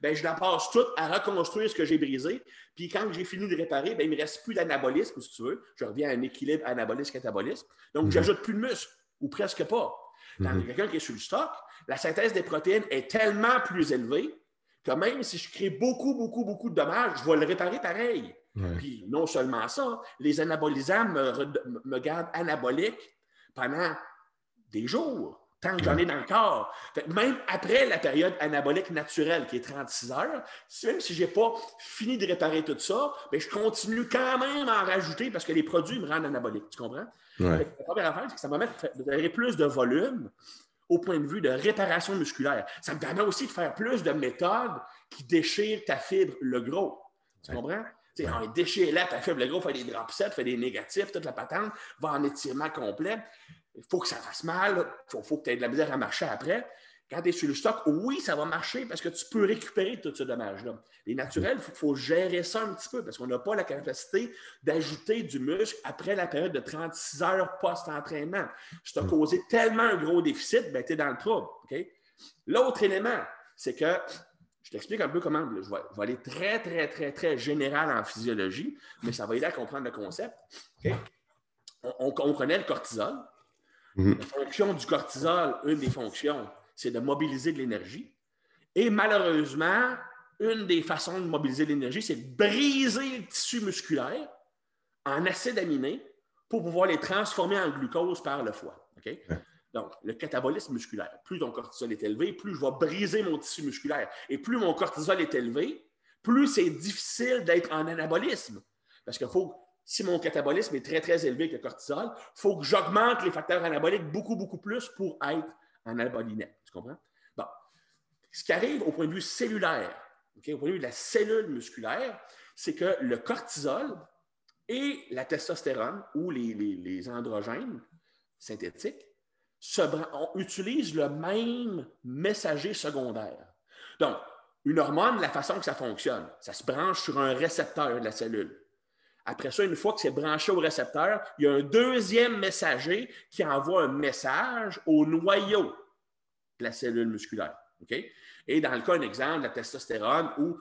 ben, je la passe toute à reconstruire ce que j'ai brisé. Puis quand j'ai fini de réparer, ben, il ne me reste plus d'anabolisme, si tu veux. Je reviens à un équilibre anabolisme-catabolisme. Donc, mhm. j'ajoute plus de muscle, ou presque pas. Dans mhm. quelqu'un qui est sur le stock, la synthèse des protéines est tellement plus élevée que même si je crée beaucoup, beaucoup, beaucoup de dommages, je vais le réparer pareil. Puis non seulement ça, les anabolisants me, gardent anabolique pendant des jours, tant que j'en ai dans le corps. même après la période anabolique naturelle, qui est 36 heures, même si je n'ai pas fini de réparer tout ça, ben, je continue quand même à en rajouter parce que les produits me rendent anabolique. Tu comprends? La première affaire, c'est que ça va mettre plus de volume au point de vue de réparation musculaire. Ça me permet aussi de faire plus de méthodes qui déchirent ta fibre, le gros. Tu comprends? On déchire là, ta faible gros, fait des drop sets, fait des négatifs, toute la patente, va en étirement complet. Il faut que ça fasse mal, il faut, que tu aies de la misère à marcher après. Quand tu es sur le stock, oui, ça va marcher parce que tu peux récupérer tout ce dommage-là. Les naturels, il faut, gérer ça un petit peu parce qu'on n'a pas la capacité d'ajouter du muscle après la période de 36 heures post-entraînement. Si tu as causé tellement un gros déficit, ben, tu es dans le trouble. L'autre élément, c'est que je t'explique un peu comment. Je vais, aller très, très, très, très général en physiologie, mais ça va aider à comprendre le concept. On, connaît le cortisol. Mm-hmm. La fonction du cortisol, une des fonctions, c'est de mobiliser de l'énergie. Et malheureusement, une des façons de mobiliser de l'énergie, c'est de briser le tissu musculaire en acides aminés pour pouvoir les transformer en glucose par le foie. Donc, le catabolisme musculaire. Plus ton cortisol est élevé, plus je vais briser mon tissu musculaire. Et plus mon cortisol est élevé, plus c'est difficile d'être en anabolisme. Parce que faut, si mon catabolisme est très, très élevé avec le cortisol, il faut que j'augmente les facteurs anaboliques beaucoup, beaucoup plus pour être en anabolinette. Tu comprends? Bon. Ce qui arrive au point de vue cellulaire, au point de vue de la cellule musculaire, c'est que le cortisol et la testostérone ou les, androgènes synthétiques se, utilisent le même messager secondaire. Donc, une hormone, la façon que ça fonctionne, ça se branche sur un récepteur de la cellule. Après ça, une fois que c'est branché au récepteur, il y a un deuxième messager qui envoie un message au noyau la cellule musculaire. Et dans le cas, un exemple, la testostérone ou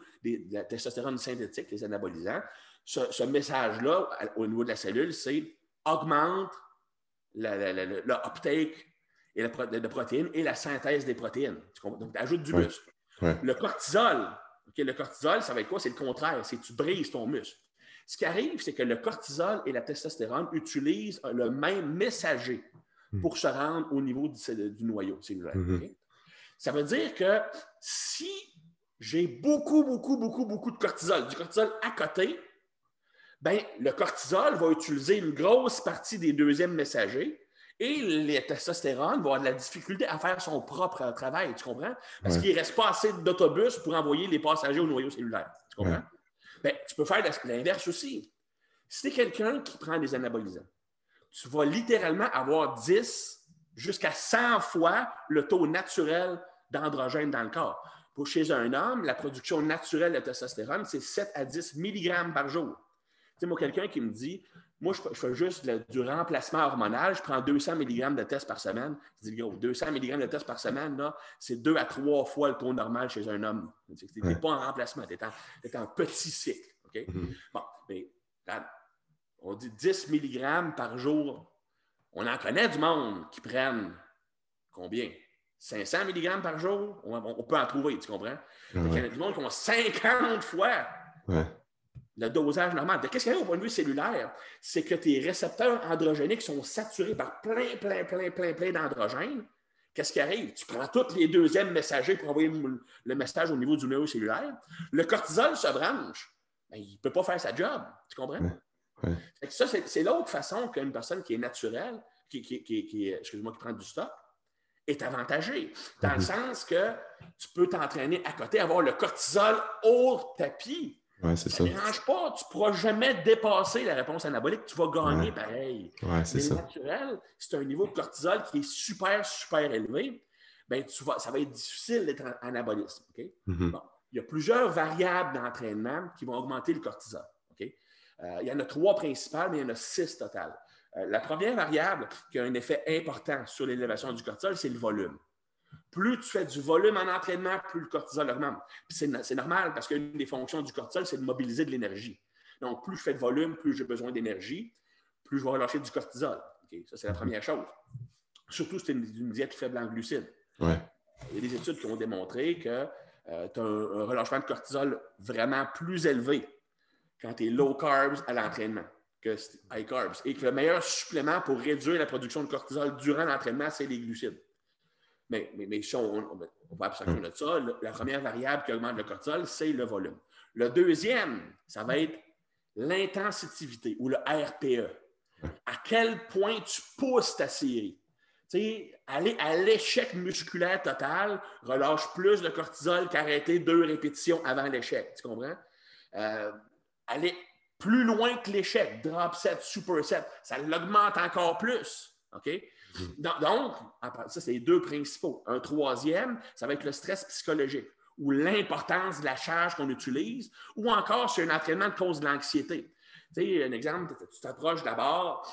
la testostérone synthétique, les anabolisants, ce, message-là, au niveau de la cellule, c'est augmente l'uptake de protéines et la synthèse des protéines. Donc, tu ajoutes du muscle. Le cortisol, le cortisol, ça va être quoi? C'est le contraire, c'est tu brises ton muscle. Ce qui arrive, c'est que le cortisol et la testostérone utilisent le même messager hmm. pour se rendre au niveau du, noyau cellulaire. Hmm. Ça veut dire que si j'ai beaucoup, beaucoup, beaucoup, beaucoup de cortisol, du cortisol à côté, ben, le cortisol va utiliser une grosse partie des deuxièmes messagers et les testostérone vont avoir de la difficulté à faire son propre travail, tu comprends? Parce qu'il ne reste pas assez d'autobus pour envoyer les passagers au noyau cellulaire. Tu comprends? Ben, tu peux faire l'inverse aussi. Si tu es quelqu'un qui prend des anabolisants, tu vas littéralement avoir 10 jusqu'à 100 fois le taux naturel d'androgène dans le corps. Pour chez un homme, la production naturelle de testostérone, c'est 7 à 10 mg par jour. Tu sais, moi, quelqu'un qui me dit moi, je, fais juste du remplacement hormonal. Je prends 200 mg de test par semaine. Je dis, 200 mg de test par semaine, c'est deux à trois fois le taux normal chez un homme. Tu n'es pas en remplacement, tu es, en petit cycle. Mm-hmm. Bon, mais on dit 10 mg par jour. On en connaît du monde qui prennent combien? 500 mg par jour? On, peut en trouver, tu comprends? Il y a du monde qui ont 50 fois le dosage normal. Qu'est-ce qu'il y a au point de vue cellulaire? C'est que tes récepteurs androgéniques sont saturés par plein, plein, plein, plein, plein d'androgènes. Qu'est-ce qui arrive? Tu prends tous les deuxièmes messagers pour envoyer le message au niveau du noyau cellulaire. Le cortisol se branche. Ben, il ne peut pas faire sa job. Tu comprends? Ça, c'est l'autre façon qu'une personne qui est naturelle, qui, qui, qui, excuse-moi, qui prend du stock, est avantagée. Dans le mm-hmm. sens que tu peux t'entraîner à côté, avoir le cortisol au tapis ça ne dérange pas. Tu ne pourras jamais dépasser la réponse anabolique. Tu vas gagner pareil. c'est ça. naturel, c'est un niveau de cortisol qui est super, super élevé. Ben, tu vas, ça va être difficile d'être anabolisme. Mm-hmm. il y a plusieurs variables d'entraînement qui vont augmenter le cortisol. Euh, il y en a trois principales, mais il y en a six totales. Euh, la première variable qui a un effet important sur l'élévation du cortisol, c'est le volume. Plus tu fais du volume en entraînement, plus le cortisol augmente. C'est normal parce qu'une des fonctions du cortisol, c'est de mobiliser de l'énergie. Donc, plus je fais de volume, plus j'ai besoin d'énergie, plus je vais relâcher du cortisol. Ça, c'est la première chose. Surtout si c'est une, diète faible en glucides. Il y a des études qui ont démontré que euh, tu as un, relâchement de cortisol vraiment plus élevé quand tu es low carbs à l'entraînement que high carbs. Et que le meilleur supplément pour réduire la production de cortisol durant l'entraînement, c'est les glucides. Mais, mais, si on, va abstraire de ça, la première variable qui augmente le cortisol, c'est le volume. Le deuxième, ça va être l'intensitivité ou le RPE. À quel point tu pousses ta série. aller à l'échec musculaire total relâche plus de cortisol qu'arrêter deux répétitions avant l'échec. Tu comprends? Euh, aller plus loin que l'échec, drop set, super set, ça l'augmente encore plus. OK? Donc, ça, c'est les deux principaux. Un troisième, ça va être le stress psychologique ou l'importance de la charge qu'on utilise, ou encore c'est un entraînement de cause de l'anxiété. Tu sais, un exemple, tu t'approches d'abord,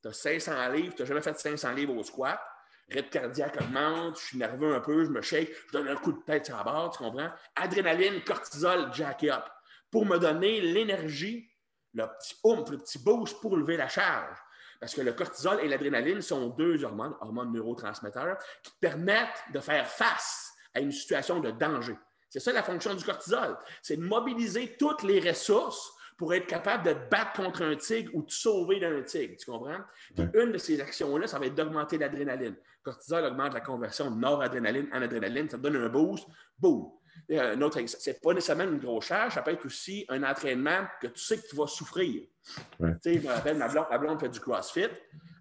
tu as 500 livres, tu n'as jamais fait 500 livres au squat, rythme cardiaque augmente, je suis nerveux un peu, je me shake, je donne un coup de tête sur la barre, tu comprends? Adrénaline, cortisol, jack up, pour me donner l'énergie, le petit oomph, le petit boost pour lever la charge. Parce que le cortisol et l'adrénaline sont deux hormones, hormones neurotransmetteurs, qui permettent de faire face à une situation de danger. C'est ça la fonction du cortisol. C'est de mobiliser toutes les ressources pour être capable de battre contre un tigre ou de sauver d'un tigre. Tu comprends? une de ces actions-là, ça va être d'augmenter l'adrénaline. Le cortisol augmente la conversion de noradrénaline en adrénaline, ça te donne un boost, boum. Un autre, c'est pas nécessairement une grosse charge, ça peut être aussi un entraînement que tu sais que tu vas souffrir. Tu sais, je me rappelle, ma blonde, ma blonde fait du CrossFit.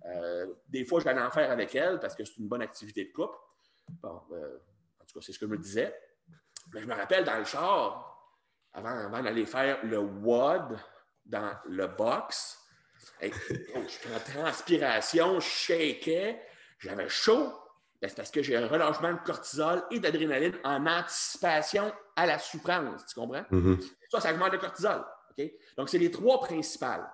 Euh, des fois, je vais en faire avec elle parce que c'est une bonne activité de couple. Bon, euh, en tout cas, c'est ce que je me disais. Mais je me rappelle dans le char, avant, avant d'aller faire le WOD dans le box, oh, je transpiration, je shakais, j'avais chaud. Ben, c'est parce que j'ai un relâchement de cortisol et d'adrénaline en anticipation à la souffrance. Tu comprends? Mm-hmm. Ça, ça augmente le cortisol. Donc, c'est les trois principales.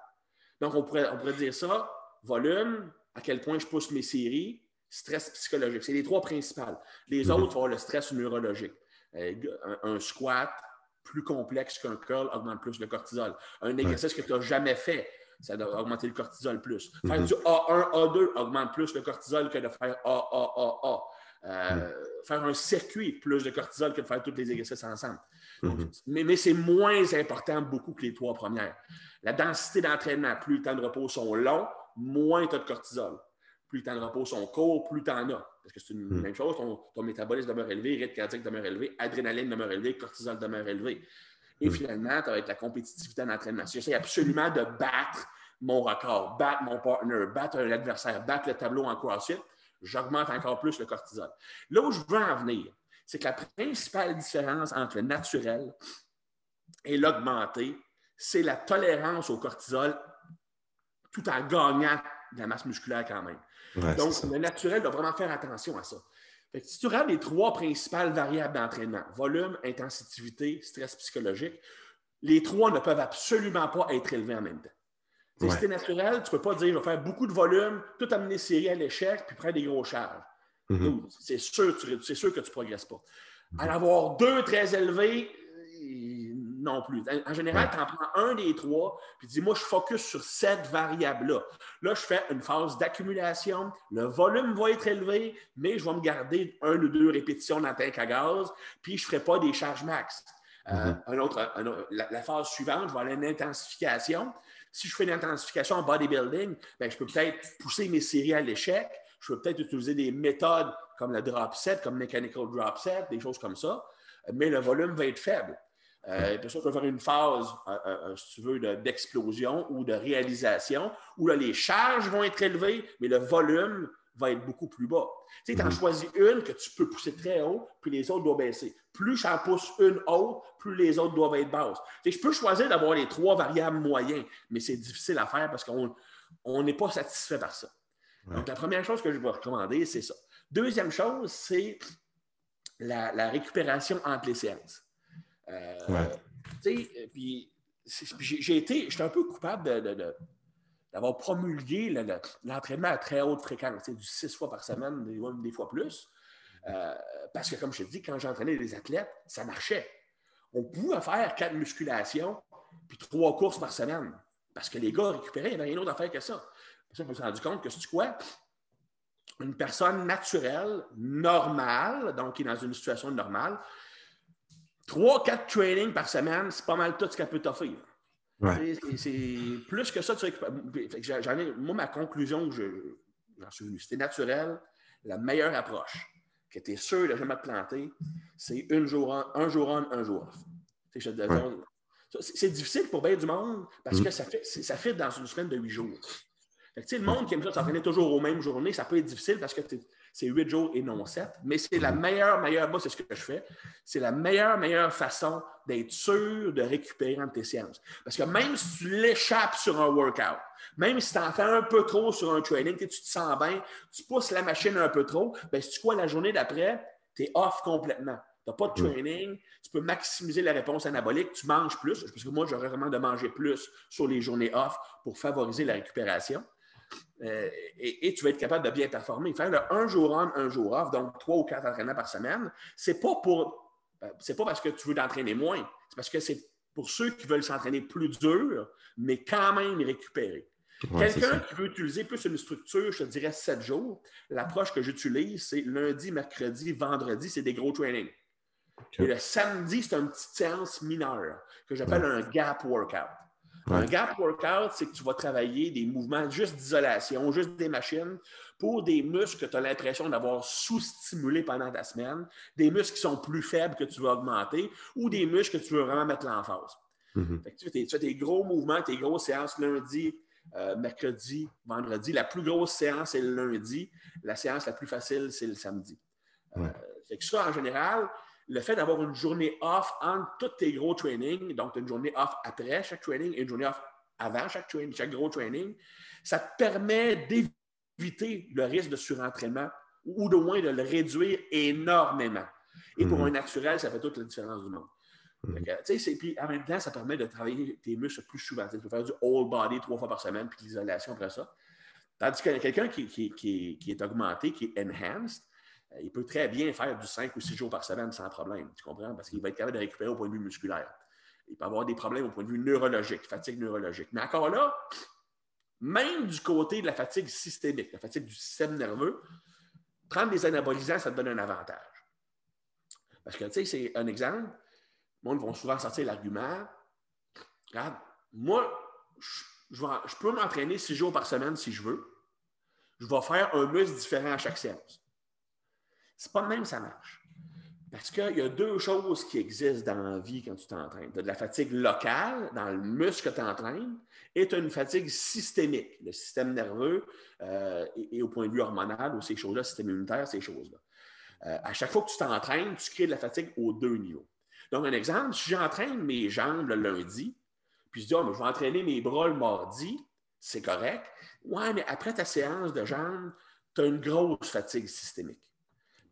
Donc, on pourrait, on pourrait dire ça volume, à quel point je pousse mes séries, stress psychologique. C'est les trois principales. Les mm-hmm. autres, vont le stress neurologique. Euh, un, squat plus complexe qu'un curl augmente plus le cortisol. Un exercice que tu n'as jamais fait, ça doit augmenter le cortisol plus. Faire mhm. du A1, A2 augmente plus le cortisol que de faire A, A, A, A. Euh, mhm. Faire un circuit, plus de cortisol que de faire tous les exercices ensemble. Mhm. mais, c'est moins important beaucoup que les trois premières. La densité d'entraînement, plus les temps de repos sont longs, moins tu as de cortisol. Plus les temps de repos sont courts, plus tu en as. Parce que c'est une même chose, ton, métabolisme demeure élevé, rythme cardiaque demeure élevé, adrénaline demeure élevé, cortisol demeure élevé. Et finalement, ça va être la compétitivité en entraînement. Si j'essaie absolument de battre mon record, battre mon partner, battre un adversaire, battre le tableau en CrossFit, j'augmente encore plus le cortisol. Là où je veux en venir, c'est que la principale différence entre le naturel et l'augmenté, c'est la tolérance au cortisol tout en gagnant de la masse musculaire quand même. Donc, le naturel doit vraiment faire attention à ça. Si tu regardes les trois principales variables d'entraînement, volume, intensité, stress psychologique, les trois ne peuvent absolument pas être élevés en même temps. Si c'est naturel, tu ne peux pas dire je vais faire beaucoup de volume, tout amener série à l'échec, puis prendre des gros charges. Mm-hmm. C'est sûr, sûr, que tu ne progresses pas. En avoir deux très élevés, non plus. En, général, tu en prends un des trois, puis dis moi, je focus sur cette variable-là. Là, je fais une phase d'accumulation. Le volume va être élevé, mais je vais me garder un ou deux répétitions dans le tank à gaz, puis je ne ferai pas des charges max. Euh, mm-hmm. un autre, la, phase suivante, je vais aller à une intensification. Si je fais une intensification en bodybuilding, ben, je peux peut-être pousser mes séries à l'échec. Je peux peut-être utiliser des méthodes comme le drop set, comme mechanical drop set, des choses comme ça, mais le volume va être faible. Euh, ça, tu vas faire une phase, euh, euh, si tu veux, d'explosion ou de réalisation, où là, les charges vont être élevées, mais le volume va être beaucoup plus bas. Tu sais, tu en mhm. choisis une que tu peux pousser très haut, puis les autres doivent baisser. Plus j'en pousse une haute, plus les autres doivent être basses. Tu sais, je peux choisir d'avoir les trois variables moyens, mais c'est difficile à faire parce qu'on n'est pas satisfait par ça. Donc, la première chose que je vais recommander, c'est ça. Deuxième chose, c'est la, la, récupération entre les séances. Euh, puis j'ai été, j'étais un peu coupable d'avoir promulgué l'entraînement à très haute fréquence, du six fois par semaine, des, fois plus. Euh, parce que, comme je te dis, quand j'entraînais les athlètes, ça marchait. On pouvait faire quatre musculations puis trois courses par semaine. Parce que les gars récupéraient, il n'y avait rien d'autre à faire que ça. je me suis rendu compte que c'est quoi? Une personne naturelle, normale, donc qui est dans une situation normale, Trois, quatre trainings par semaine, c'est pas mal tout ce qu'elle peut t'offrir. C'est plus que ça, tu récupères. moi, ma conclusion, j'en suis venu, c'était naturel, la meilleure approche, que tu es sûr de jamais te planter, c'est un jour on, un jour on, un jour off. C'est difficile pour bien du monde parce mm. que ça fait, ça fait dans une semaine de huit jours. le monde qui aime ça s'entraîner toujours aux mêmes journées, ça peut être difficile parce que tu c'est huit jours et non sept. Mais c'est la meilleure, meilleure, moi, c'est ce que je fais. C'est la meilleure, meilleure façon d'être sûr de récupérer entre tes séances. Parce que même si tu l'échappes sur un workout, même si tu en fais un peu trop sur un training, que tu te sens bien, tu pousses la machine un peu trop, bien, si tu crois la journée d'après, tu es off complètement. Tu n'as pas de training, tu peux maximiser la réponse anabolique, tu manges plus, parce que moi, j'aurais vraiment de manger plus sur les journées off pour favoriser la récupération. Euh, et, tu vas être capable de bien performer. Faire le un jour on, un jour off, donc trois ou quatre entraînements par semaine, c'est pas pour euh, c'est pas parce que tu veux t'entraîner moins, c'est parce que c'est pour ceux qui veulent s'entraîner plus dur, mais quand même récupérer. Quelqu'un qui veut utiliser plus une structure, je te dirais sept jours, l'approche que j'utilise, c'est lundi, mercredi, vendredi, c'est des gros trainings. Et le samedi, c'est une petite séance mineure que j'appelle un gap workout. Un gap workout, c'est que tu vas travailler des mouvements juste d'isolation, juste des machines pour des muscles que tu as l'impression d'avoir sous-stimulés pendant ta semaine, des muscles qui sont plus faibles que tu veux augmenter ou des muscles que tu veux vraiment mettre l'emphase. Mm tu, fais tes gros mouvements, tes grosses séances lundi, euh, mercredi, vendredi. La plus grosse séance, c'est le lundi. La séance la plus facile, c'est le samedi. Euh, que ça, en général, le fait d'avoir une journée off entre tous tes gros trainings, donc une journée off après chaque training et une journée off avant chaque, training, chaque gros training, ça te permet d'éviter le risque de surentraînement ou de moins de le réduire énormément. Et pour mhm. un naturel, ça fait toute la différence du monde. Mhm. puis en même temps, ça permet de travailler tes muscles plus souvent. Tu peux faire du whole body trois fois par semaine, puis l'isolation après ça. Tandis que quelqu'un qui, qui, est augmenté, qui est enhanced, il peut très bien faire du 5 ou 6 jours par semaine sans problème. Tu comprends? Parce qu'il va être capable de récupérer au point de vue musculaire. Il peut avoir des problèmes au point de vue neurologique, fatigue neurologique. Mais encore là, même du côté de la fatigue systémique, la fatigue du système nerveux, prendre des anabolisants, ça te donne un avantage. Parce que, tu sais, c'est un exemple. Le monde vont souvent sortir l'argument. Regarde, moi, je, je peux m'entraîner six jours par semaine si je veux. Je vais faire un muscle différent à chaque séance. C'est pas de même ça marche. Parce qu'il y a deux choses qui existent dans la vie quand tu t'entraînes. Tu as de la fatigue locale dans le muscle que tu entraînes et tu as une fatigue systémique, le système nerveux euh, et, au point de vue hormonal ou ces choses-là, système immunitaire, ces choses-là. Euh, à chaque fois que tu t'entraînes, tu crées de la fatigue aux deux niveaux. Donc, un exemple, si j'entraîne mes jambes le lundi, puis je dis, oh, je vais entraîner mes bras le mardi, c'est correct. Ouais, mais après ta séance de jambes, tu as une grosse fatigue systémique.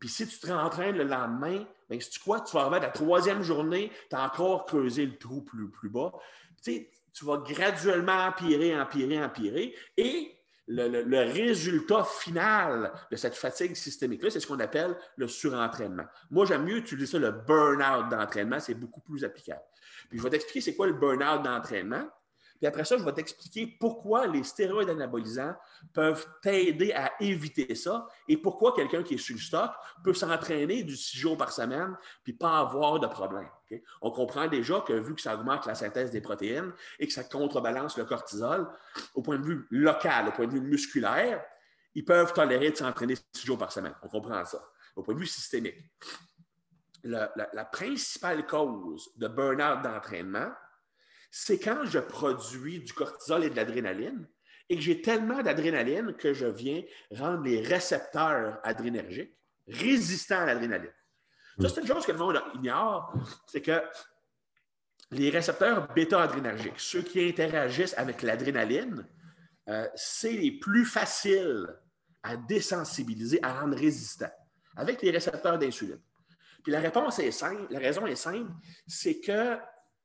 Puis si tu te rentraînes le lendemain, bien, si tu crois tu vas à la troisième journée, tu as encore creusé le trou plus, plus bas. Tu, tu vas graduellement empirer, empirer, empirer. Et le, résultat final de cette fatigue systémique-là, c'est ce qu'on appelle le surentraînement. Moi, j'aime mieux utiliser ça, le burn-out d'entraînement, c'est beaucoup plus applicable. Puis je vais t'expliquer c'est quoi le burn-out d'entraînement. Puis après ça, je vais t'expliquer pourquoi les stéroïdes anabolisants peuvent t'aider à éviter ça et pourquoi quelqu'un qui est sur le stock peut s'entraîner du six jours par semaine puis pas avoir de problème. On comprend déjà que vu que ça augmente la synthèse des protéines et que ça contrebalance le cortisol, au point de vue local, au point de vue musculaire, ils peuvent tolérer de s'entraîner six jours par semaine. On comprend ça. Au point de vue systémique. la, la principale cause de burn-out d'entraînement, c'est quand je produis du cortisol et de l'adrénaline et que j'ai tellement d'adrénaline que je viens rendre les récepteurs adrénergiques résistants à l'adrénaline. Ça, c'est une chose que le monde ignore, c'est que les récepteurs bêta-adrénergiques, ceux qui interagissent avec l'adrénaline, euh, c'est les plus faciles à désensibiliser, à rendre résistants, avec les récepteurs d'insuline. Puis la réponse est simple, la raison est simple, c'est que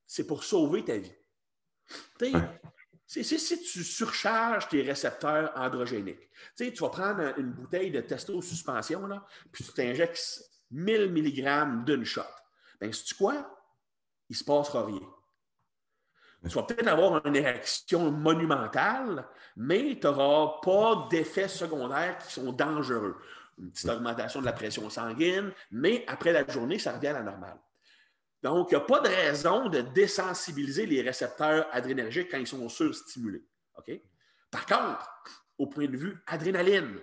c'est pour sauver ta vie. si tu surcharges tes récepteurs androgéniques, tu vas prendre une bouteille de testo suspension, là, puis tu t'injectes 1000 mg d'une shot. Bien, si tu quoi? Il ne se passera rien. Tu vas peut-être avoir une érection monumentale, mais tu n'auras pas d'effets secondaires qui sont dangereux. Une petite augmentation de la pression sanguine, mais après la journée, ça revient à la normale. Donc, il n'y a pas de raison de désensibiliser les récepteurs adrénergiques quand ils sont surstimulés. OK? Par contre, au point de vue adrénaline,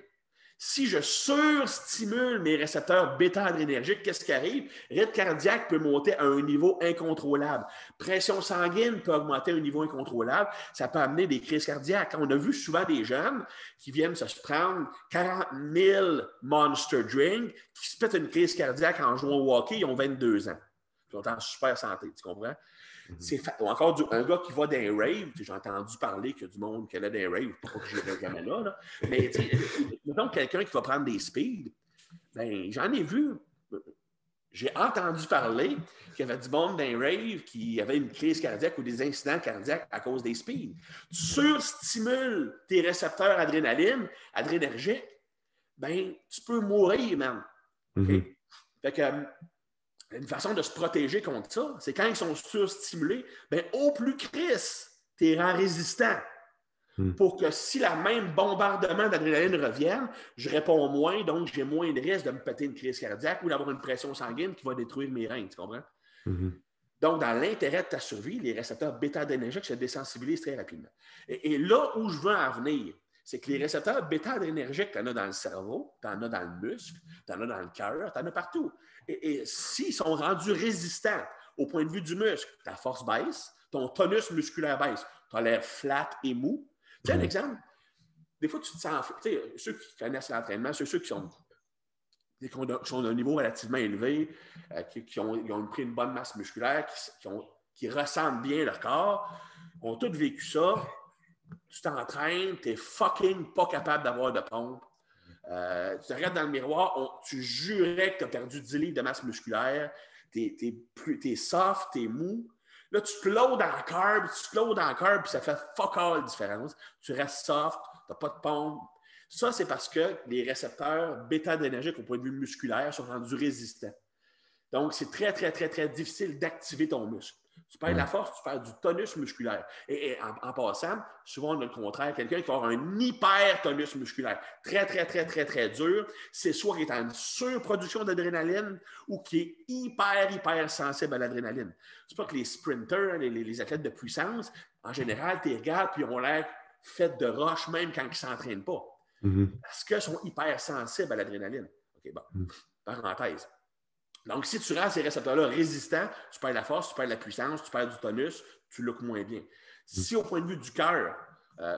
si je surstimule mes récepteurs bêta-adrénergiques, qu'est-ce qui arrive? Rythme cardiaque peut monter à un niveau incontrôlable. Pression sanguine peut augmenter à un niveau incontrôlable. Ça peut amener des crises cardiaques. On a vu souvent des jeunes qui viennent se prendre 40 000 Monster Drink, qui se pètent une crise cardiaque en jouant au hockey, ils ont 22 ans en super santé, tu comprends? Mhm. C'est encore un gars qui va dans les raves, j'ai entendu parler qu'il y a du monde qui allait dans les raves, pas que j'irai jamais là, là. mais mettons quelqu'un qui va prendre des speeds, ben, j'en ai vu, j'ai entendu parler qu'il y avait du monde dans les raves qui avait une crise cardiaque ou des incidents cardiaques à cause des speeds. Tu surstimules tes récepteurs adrénaline, adrénergiques, ben, tu peux mourir, même. Mhm. Fait que une façon de se protéger contre ça, c'est quand ils sont surstimulés, bien, au plus Chris, tu es résistant. Hmm. Pour que si la même bombardement d'adrénaline revienne, je réponds moins, donc j'ai moins de risque de me péter une crise cardiaque ou d'avoir une pression sanguine qui va détruire mes reins. Tu comprends? Hmm. Donc, dans l'intérêt de ta survie, les récepteurs bêta-adrénergiques se désensibilisent très rapidement. Et, là où je veux en venir, c'est que les récepteurs bêta-adrénergiques, tu en as dans le cerveau, tu en as dans le muscle, tu en as dans le cœur, tu en as partout. Et, et s'ils sont rendus résistants au point de vue du muscle, ta force baisse, ton tonus musculaire baisse, tu as l'air flat et mou. Tu sais, un exemple, des fois, tu te sens. Tu sais, ceux qui connaissent l'entraînement, ceux, ceux qui sont qui sont d'un niveau relativement élevé, euh, qui, ont, pris une bonne masse musculaire, qui, qui ressentent bien leur corps, ont tous vécu ça. Tu t'entraînes, tu es fucking pas capable d'avoir de pompe. Euh, tu te regardes dans le miroir, tu jurais que tu as perdu 10 livres de masse musculaire, tu es, soft, tu es mou. Là, tu te loads en carb, tu te loads en carb, puis ça fait fuck all différence. Tu restes soft, tu n'as pas de pompe, ça, c'est parce que les récepteurs bêta-adrénergiques au point de vue musculaire sont rendus résistants. Donc, c'est très, très, très, très difficile d'activer ton muscle. Tu perds de la force, tu perds du tonus musculaire. Et, en, passant, souvent, on a le contraire. Quelqu'un qui va avoir un hyper-tonus musculaire, très, très, très, très, très dur, c'est soit qui est en surproduction d'adrénaline ou qui est hyper, hyper sensible à l'adrénaline. C'est pas que les sprinters, les, les, athlètes de puissance, en général, tu les regardes puis ils ont l'air faits de roche même quand ils ne s'entraînent pas. Mm-hmm. Parce qu'ils sont hyper sensibles à l'adrénaline. OK, bon, mm. parenthèse. Donc, si tu rends ces récepteurs-là résistants, tu perds la force, tu perds la puissance, tu perds du tonus, tu looks moins bien. Mm. Si au point de vue du cœur, euh,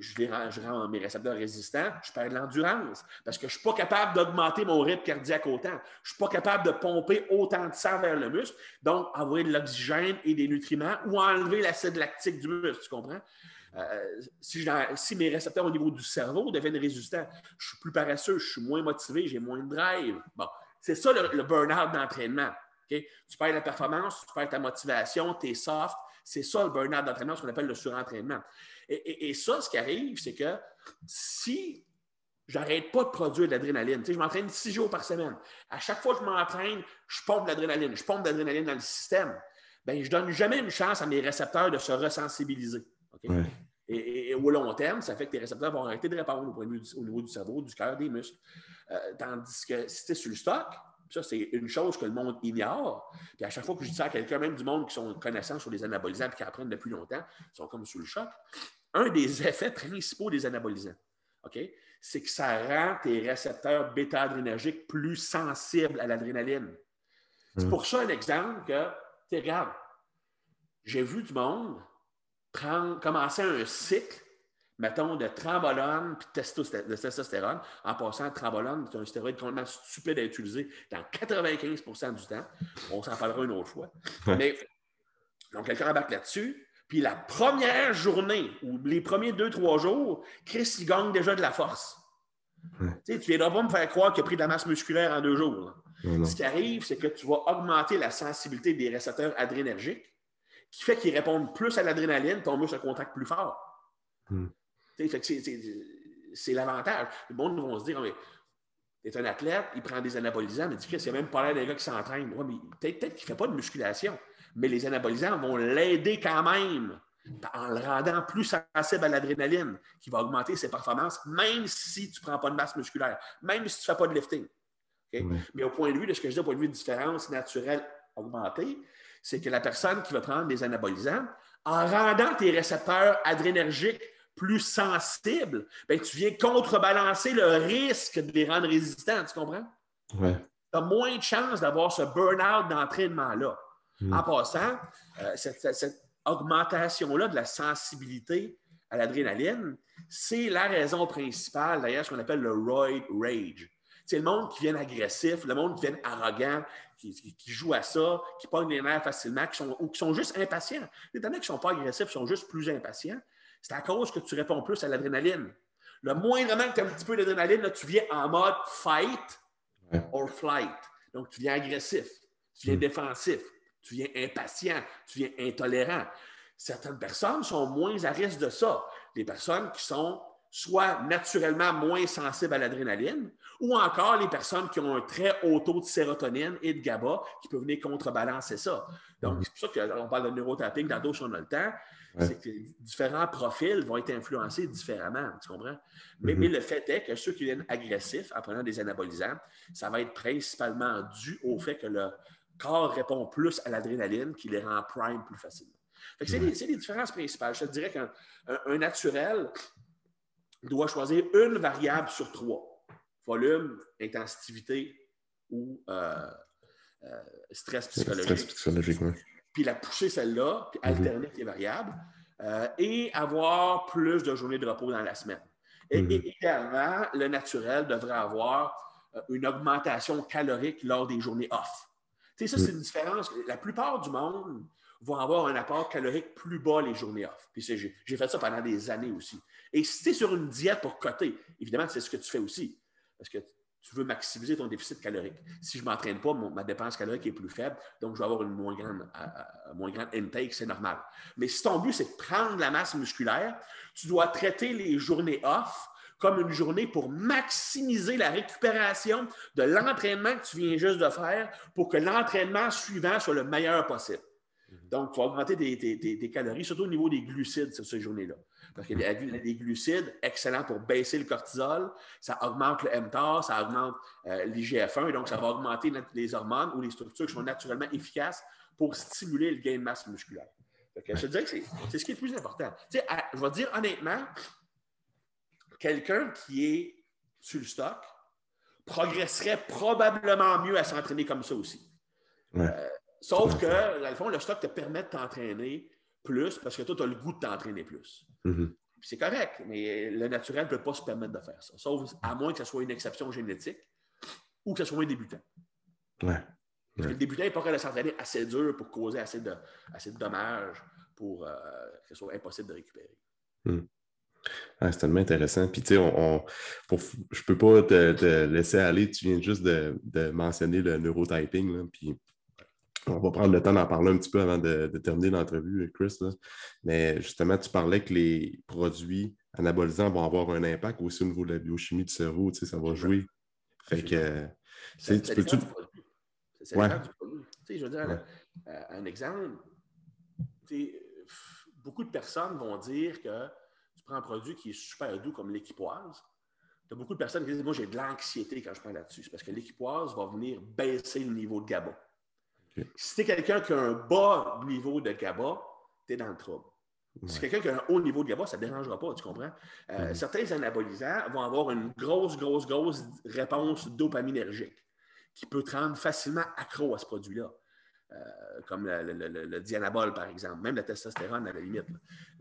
je, rends, je, rends, mes récepteurs résistants, je perds de l'endurance parce que je ne suis pas capable d'augmenter mon rythme cardiaque autant. Je ne suis pas capable de pomper autant de sang vers le muscle, donc envoyer de l'oxygène et des nutriments ou enlever l'acide lactique du muscle, tu comprends? Euh, si, mes récepteurs au niveau du cerveau deviennent résistants, je suis plus paresseux, je suis moins motivé, j'ai moins de drive. Bon, c'est ça le, burn-out d'entraînement. Tu perds la performance, tu perds ta motivation, tu es soft. C'est ça le burn-out d'entraînement, ce qu'on appelle le surentraînement. Et, ça, ce qui arrive, c'est que si j'arrête pas de produire de l'adrénaline, je m'entraîne six jours par semaine. À chaque fois que je m'entraîne, je pompe de l'adrénaline, je pompe de l'adrénaline dans le système. Bien, je ne donne jamais une chance à mes récepteurs de se resensibiliser. Et, au long terme, ça fait que tes récepteurs vont arrêter de répondre au, niveau du cerveau, du cœur, des muscles. Euh, tandis que si tu es sur le stock, ça, c'est une chose que le monde ignore. Puis à chaque fois que je dis ça à quelqu'un, même du monde qui sont connaissants sur les anabolisants et qui apprennent depuis longtemps, ils sont comme sous le choc. Un des effets principaux des anabolisants, OK, c'est que ça rend tes récepteurs bêta-adrénergiques plus sensibles à l'adrénaline. C'est mmh. pour ça un exemple que, tu regarde, j'ai vu du monde commencer un cycle, mettons, de trambolone puis de testostérone. En passant, trambolone, c'est un stéroïde complètement stupide à utiliser dans 95% du temps. On s'en parlera une autre fois. Mais, donc, quelqu'un embarque là-dessus. Puis la première journée, ou les premiers deux, trois jours, Chris, il gagne déjà de la force. Tu ne viendras pas me faire croire qu'il a pris de la masse musculaire en deux jours. Ce qui arrive, c'est que tu vas augmenter la sensibilité des récepteurs adrénergiques qui fait qu'ils répondent plus à l'adrénaline, ton muscle contracte plus fort. Hmm. C'est l'avantage. Le monde va se dire, mais tu es un athlète, il prend des anabolisants, mais tu sais, c'est même pas l'air des gars qui s'entraînent. peut-être qu'il ne fait pas de musculation, mais les anabolisants vont l'aider quand même en le rendant plus sensible à l'adrénaline, qui va augmenter ses performances, même si tu ne prends pas de masse musculaire, même si tu ne fais pas de lifting. Mais au point de vue de ce que je dis, au point de vue de différence naturelle augmentée, c'est que la personne qui va prendre des anabolisants, en rendant tes récepteurs adrénergiques plus sensibles, ben, tu viens contrebalancer le risque de les rendre résistants, tu comprends? Ouais. Tu as moins de chances d'avoir ce burn-out d'entraînement-là. Hmm. En passant, euh, cette, augmentation-là de la sensibilité à l'adrénaline, c'est la raison principale, d'ailleurs, ce qu'on appelle le roid rage. C'est le monde qui vient agressif, le monde qui vient arrogant, qui, jouent à ça, qui pognent les nerfs facilement, qui sont, ou qui sont juste impatients. Les données qui ne sont pas agressifs qui sont juste plus impatients. C'est à cause que tu réponds plus à l'adrénaline. Le moindrement que tu as un petit peu d'adrénaline, tu viens en mode fight or flight. Donc, tu viens agressif, tu viens hmm. défensif, tu viens impatient, tu viens intolérant. Certaines personnes sont moins à risque de ça. Les personnes qui sont soit naturellement moins sensibles à l'adrénaline, ou encore les personnes qui ont un très haut taux de sérotonine et de GABA qui peuvent venir contrebalancer ça. Donc, c'est pour ça qu'on parle de neurotapping dans si on a le temps. C'est que différents profils vont être influencés différemment, tu comprends? Mais, mais, le fait est que ceux qui viennent agressifs en prenant des anabolisants, ça va être principalement dû au fait que le corps répond plus à l'adrénaline qui les rend prime plus facilement. C'est les, les, différences principales. Je te dirais qu'un naturel doit choisir une variable sur trois volume, intensité ou euh, euh, stress psychologique. Stress psychologique, Puis la pousser celle-là, puis mhm. alterner les variables euh, et avoir plus de journées de repos dans la semaine. Et, mhm. également, le naturel devrait avoir une augmentation calorique lors des journées off. Tu sais, ça, c'est mhm. une différence. La plupart du monde vont avoir un apport calorique plus bas les journées off. Puis j'ai fait ça pendant des années aussi. Et si tu es sur une diète pour coter, évidemment, c'est ce que tu fais aussi. Parce que tu veux maximiser ton déficit calorique. Si je ne m'entraîne pas, ma dépense calorique est plus faible, donc je vais avoir une moins grande, moins grande intake, c'est normal. Mais si ton but, c'est de prendre la masse musculaire, tu dois traiter les journées off comme une journée pour maximiser la récupération de l'entraînement que tu viens juste de faire pour que l'entraînement suivant soit le meilleur possible. Mhm. Donc, tu vas augmenter tes, calories, surtout au niveau des glucides sur ces journées-là. Parce que les, glucides, excellent pour baisser le cortisol, ça augmente le mTOR, ça augmente euh, l'IGF-1, et donc ça va augmenter les hormones ou les structures qui sont naturellement efficaces pour stimuler le gain de masse musculaire. je te dirais que c'est ce qui est le plus important. je vais dire honnêtement, quelqu'un qui est sur le stock progresserait probablement mieux à s'entraîner comme ça aussi. Euh, sauf que, dans le fond, le stock te permet de t'entraîner plus parce que toi, tu as le goût de t'entraîner plus. Mm-hmm. C'est correct, mais le naturel ne peut pas se permettre de faire ça, sauf à moins que ce soit une exception génétique ou que ce soit un débutant. Ouais. le débutant n'est pas capable de s'entraîner assez dur pour causer assez de, assez de dommages pour euh, que ce soit impossible de récupérer. Mm. c'est tellement intéressant. Puis, tu sais, on, je peux pas te, laisser aller. Tu viens juste de, mentionner le neurotyping. Là, puis, on va prendre le temps d'en parler un petit peu avant de, terminer l'entrevue, Chris. Mais justement, tu parlais que les produits anabolisants vont avoir un impact aussi au niveau de la biochimie du cerveau. Tu sais, ça va jouer. Fait que. Tu peux tout. C'est ouais. du produit. Tu sais, je veux dire, euh, un exemple, beaucoup de personnes vont dire que tu prends un produit qui est super doux comme l'équipoise. Tu as beaucoup de personnes qui disent Moi, j'ai de l'anxiété quand je prends là-dessus. C'est parce que l'équipoise va venir baisser le niveau de GABA. Si tu es quelqu'un qui a un bas niveau de GABA, tu es dans le trouble. Si quelqu'un qui a un haut niveau de GABA, ça ne dérangera pas, tu comprends? Euh, mm-hmm. Certains anabolisants vont avoir une grosse, grosse, grosse réponse dopaminergique qui peut te rendre facilement accro à ce produit-là. Euh, comme le, dianabol, par exemple, même la testostérone à la limite.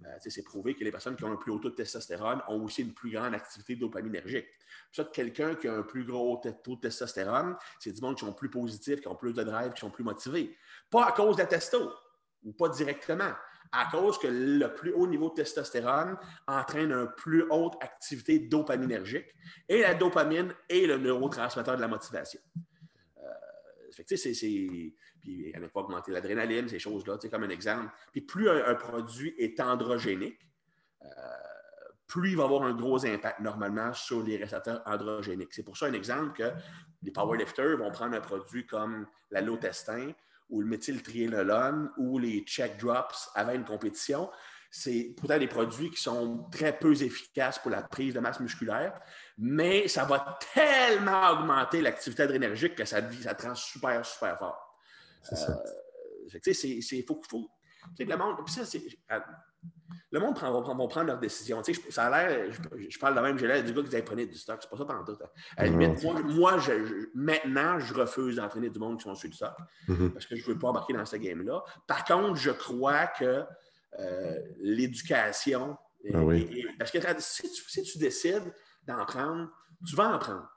Euh, c'est prouvé que les personnes qui ont un plus haut taux de testostérone ont aussi une plus grande activité dopaminergique. Ça, quelqu'un qui a un plus gros taux de testostérone, c'est du monde qui sont plus positifs, qui ont plus de drive, qui sont plus motivés. Pas à cause de la testo, ou pas directement, à cause que le plus haut niveau de testostérone entraîne une plus haute activité dopaminergique, et la dopamine est le neurotransmetteur de la motivation. Euh, fait c'est puis elle n'a pas augmenter l'adrénaline, ces choses-là, comme un exemple. Puis plus un, produit est androgénique, euh, plus il va avoir un gros impact normalement sur les récepteurs androgéniques. C'est pour ça un exemple que les powerlifters vont prendre un produit comme la l'allotestin ou le méthyltriénolone ou les check drops avant une compétition. C'est pourtant des produits qui sont très peu efficaces pour la prise de masse musculaire, mais ça va tellement augmenter l'activité adrénergique que ça, ça te rend super, super fort. C'est ça. Euh, faut, faut, le monde, euh, le monde prend, va, prendre leurs décisions. ça a l'air, je, parle de même, j'ai l'air du gars qui prenez du stock. C'est pas ça pendant tout. Hein. À la limite, moi, maintenant, je refuse d'entraîner du monde qui sont sur du stock mm-hmm. parce que je ne veux pas embarquer dans ce game-là. Par contre, je crois que euh, l'éducation. Ah parce que si tu, si tu décides d'en prendre, tu vas en prendre.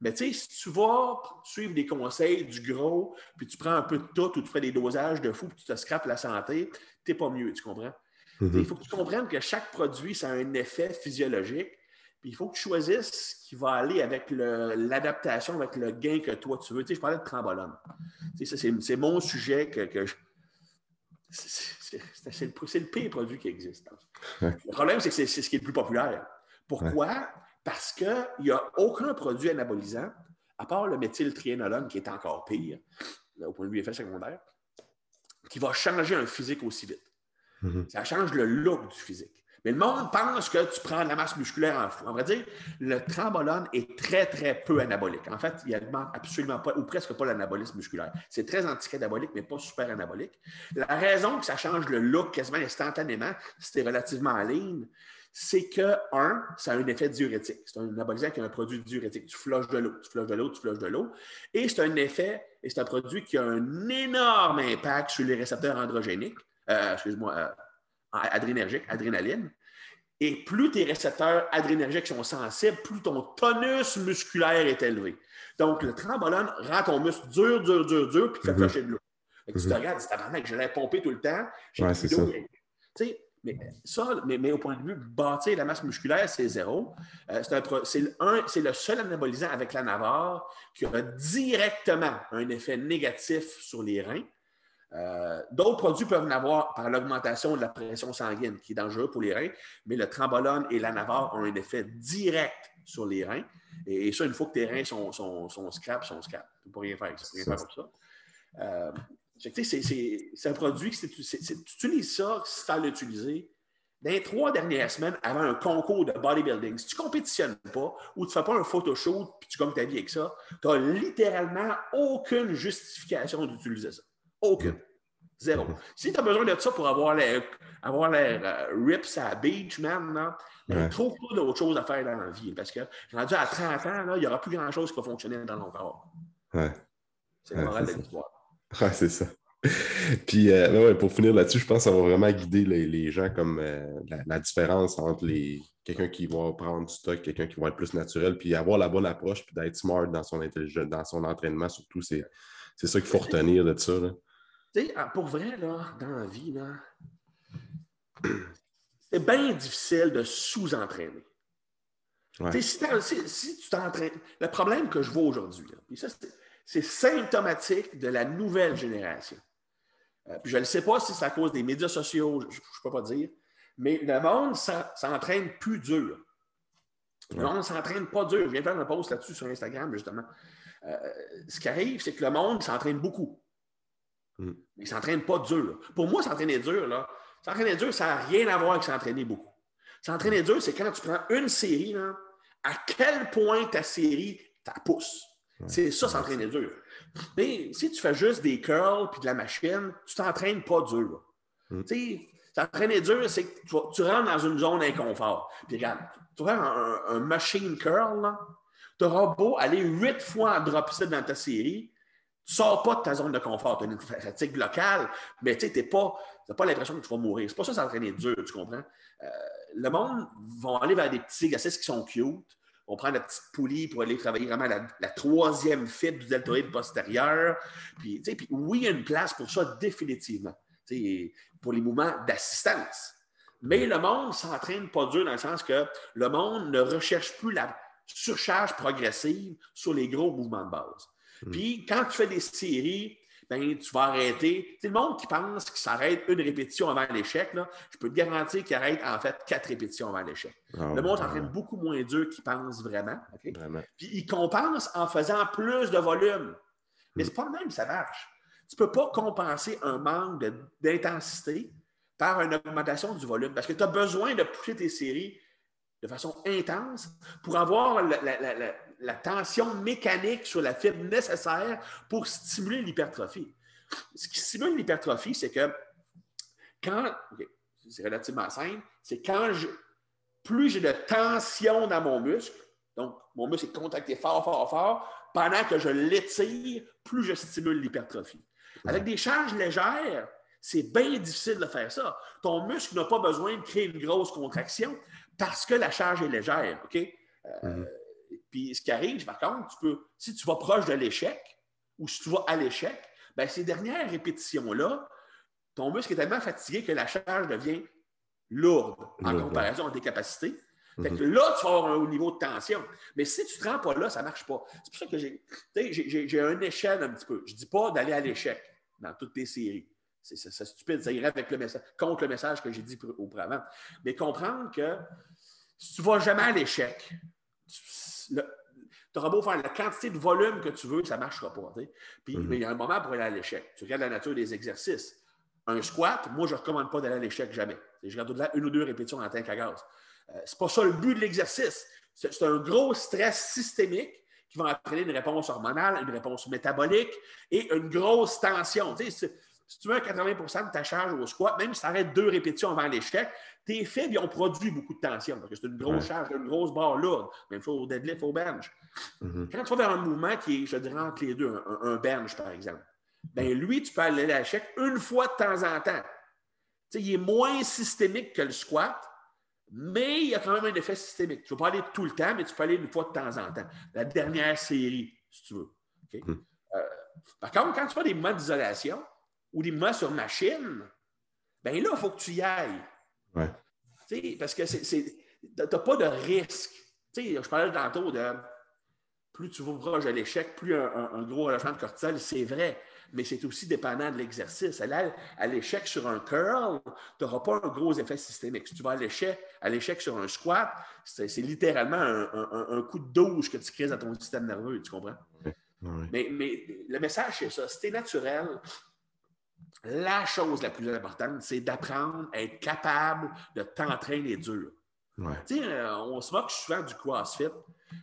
Mais tu sais, si tu vas suivre les conseils du gros, puis tu prends un peu de tout ou tu fais des dosages de fou, puis tu te scrapes la santé, tu n'es pas mieux, tu comprends? Mm-hmm. Il faut que tu comprennes que chaque produit, ça a un effet physiologique. Puis il faut que tu choisisses ce qui va aller avec l'adaptation, avec le gain que toi tu veux. Tu sais, je parlais de trambolone. c'est mon sujet que, que c'est le, le, pire produit qui existe. Le problème, c'est que c'est ce qui est le plus populaire. Pourquoi? Parce qu'il n'y a aucun produit anabolisant, à part le méthyltriénolone, qui est encore pire, au point de vue effet secondaire, qui va changer un physique aussi vite. Mm-hmm. Ça change le look du physique. Mais le monde pense que tu prends de la masse musculaire en fou. On va dire, le trambolone est très, très peu anabolique. En fait, il n'y a absolument pas, ou presque pas l'anabolisme musculaire. C'est très anti-anabolique, mais pas super anabolique. La raison que ça change le look quasiment instantanément, c'était relativement en ligne, c'est que, un, ça a un effet diurétique. C'est un anabolisant qui a un produit diurétique. Tu flushes de l'eau, tu flushes de l'eau, tu flushes de l'eau. Et c'est un effet, et c'est un produit qui a un énorme impact sur les récepteurs androgéniques, euh, excuse-moi, euh, adrénergique, adrénaline. Et plus tes récepteurs adrénergiques sont sensibles, plus ton tonus musculaire est élevé. Donc, le trambolone rend ton muscle dur, dur, dur, dur, puis fait mm flusher de l'eau. Tu te mm-hmm. regardes, c'est que je l'ai pompé tout le temps. Ouais, c'est ça. Mais ça, mais, au point de vue bâtir la masse musculaire, c'est zéro. Euh, c'est le seul anabolisant avec la Navarre qui a directement un effet négatif sur les reins. Euh, d'autres produits peuvent en avoir par l'augmentation de la pression sanguine, qui est dangereux pour les reins, mais le trambolone et la Navarre ont un effet direct sur les reins. Et, ça, une fois que tes reins sont, sont, sont scrap, sont scrap. Tu ne peux rien faire, rien faire comme ça. Euh, c'est un produit que tu utilises ça, as l'utiliser. Dans les trois dernières semaines, avant un concours de bodybuilding, si tu ne compétitionnes pas ou tu ne fais pas un photoshoot puis tu gagnes ta vie avec ça, tu n'as littéralement aucune justification d'utiliser ça. Aucune. Zéro. Si tu as besoin de ça pour avoir l'air avoir euh, rips à la beach, man, ben, trouve pas d'autre chose à faire dans la vie. Parce que rendu à 30 ans, il n'y aura plus grand-chose qui va fonctionner dans ton corps. Ouais. C'est la morale de l'histoire. Ouais, c'est ça. Puis, euh, pour finir là-dessus, je pense que ça va vraiment guider les, gens comme euh, la, différence entre les quelqu'un qui va prendre du stock, quelqu'un qui va être plus naturel, puis avoir la bonne approche, puis d'être smart dans son, dans son entraînement, surtout. C'est, ça qu'il faut retenir de ça. Ah, pour vrai, là, dans la vie, là, c'est bien difficile de sous-entraîner. Si, tu t'entraînes. Le problème que je vois aujourd'hui, ça, c'est symptomatique de la nouvelle génération. Euh, je ne sais pas si c'est à cause des médias sociaux, je ne peux pas dire, mais le monde s'entraîne plus dur. Le monde ne s'entraîne pas dur. Je viens de faire un post là-dessus sur Instagram, justement. Euh, ce qui arrive, c'est que le monde s'entraîne beaucoup. Mm. Il ne s'entraîne pas dur. Pour moi, s'entraîner dur, là, s'entraîner dur, ça n'a rien à voir avec s'entraîner beaucoup. S'entraîner dur, c'est quand tu prends une série, à quel point ta série ta pousse. C'est ça, s'entraîner dur. Mais si tu fais juste des curls puis de la machine, tu t'entraînes pas dur. Mm. Tu T'entraîner dur, c'est que tu, rentres dans une zone d'inconfort. Puis regarde, tu vois un, machine curl, tu auras beau aller huit fois en drop set dans ta série, tu ne sors pas de ta zone de confort. Tu as une fatigue locale, mais tu n'as pas, pas l'impression que tu vas mourir. C'est pas ça s'entraîner dur, tu comprends? Euh, le monde va aller vers des petits exercices qui sont cute, on prend la petite poulie pour aller travailler vraiment la, troisième fibre du deltoïde postérieur. Puis, puis, oui, il y a une place pour ça définitivement, pour les mouvements d'assistance. Mais le monde s'entraîne pas dur dans le sens que le monde ne recherche plus la surcharge progressive sur les gros mouvements de base. Hmm. Puis quand tu fais des séries ben, tu vas arrêter. C'est le monde qui pense qu'il s'arrête une répétition avant l'échec, je peux te garantir qu'il arrête en fait quatre répétitions avant l'échec. Ah le monde s'entraîne beaucoup moins dur qu'il pense vraiment. Puis il compense en faisant plus de volume. Mais ce n'est pas le même, ça marche. Tu ne peux pas compenser un manque d'intensité par une augmentation du volume parce que tu as besoin de pousser tes séries de façon intense pour avoir la, la tension mécanique sur la fibre nécessaire pour stimuler l'hypertrophie. Ce qui stimule l'hypertrophie, c'est que quand, c'est relativement simple, c'est quand je, plus j'ai de tension dans mon muscle, donc mon muscle est contracté fort, fort, fort, pendant que je l'étire, plus je stimule l'hypertrophie. Avec des charges légères, c'est bien difficile de faire ça. Ton muscle n'a pas besoin de créer une grosse contraction parce que la charge est légère. OK? Euh, mm-hmm. Puis ce qui arrive, par contre, tu peux, si tu vas proche de l'échec ou si tu vas à l'échec, bien, ces dernières répétitions-là, ton muscle est tellement fatigué que la charge devient lourde en comparaison à tes capacités. Fait que mhm. là, tu vas avoir un haut niveau de tension. Mais si tu ne te rends pas là, ça ne marche pas. C'est pour ça que j'ai, j'ai, un échelle un petit peu. Je ne dis pas d'aller à l'échec dans toutes tes séries. C'est, stupide. Ça irait avec le message, contre le message que j'ai dit auparavant. Mais comprendre que si tu ne vas jamais à l'échec, tu auras beau faire la quantité de volume que tu veux, ça ne marchera pas. Puis, mhm. il y a un moment pour aller à l'échec. Tu regardes la nature des exercices. Un squat, moi, je ne recommande pas d'aller à l'échec jamais. Je garde là une ou deux répétitions en tank à gaz. Euh, Ce n'est pas ça le but de l'exercice. C'est un gros stress systémique qui va entraîner une réponse hormonale, une réponse métabolique et une grosse tension. Tu sais, si tu mets 80% de ta charge au squat, même si tu arrêtes deux répétitions avant l'échec, tes faibles ont produit beaucoup de tension parce que c'est une grosse charge, une grosse barre lourde. Même chose au deadlift, au bench. Mm-hmm. Quand tu vas vers un mouvement qui est, je dirais, entre les deux, un, bench, par exemple, ben lui, tu peux aller à l'échec une fois de temps en temps. Il est moins systémique que le squat, mais il y a quand même un effet systémique. Tu ne vas pas aller tout le temps, mais tu peux aller une fois de temps en temps. La dernière série, si tu veux. Mm-hmm. Euh, par contre, quand tu fais des mouvements d'isolation, ou des mouvements sur machine, bien là, il faut que tu y ailles. Ouais. Parce que tu n'as pas de risque. sais, je parlais tantôt de plus tu vas proche de l'échec, plus un, gros relâchement de cortisol, c'est vrai. Mais c'est aussi dépendant de l'exercice. À l'échec sur un curl, tu n'auras pas un gros effet systémique. Si tu vas à l'échec, à l'échec sur un squat, c'est littéralement un, coup de douche que tu crées dans ton système nerveux, tu comprends? Mais, mais, le message, c'est ça. Si tu es naturel, la chose la plus importante, c'est d'apprendre à être capable de t'entraîner dur. Euh, on se moque souvent du CrossFit,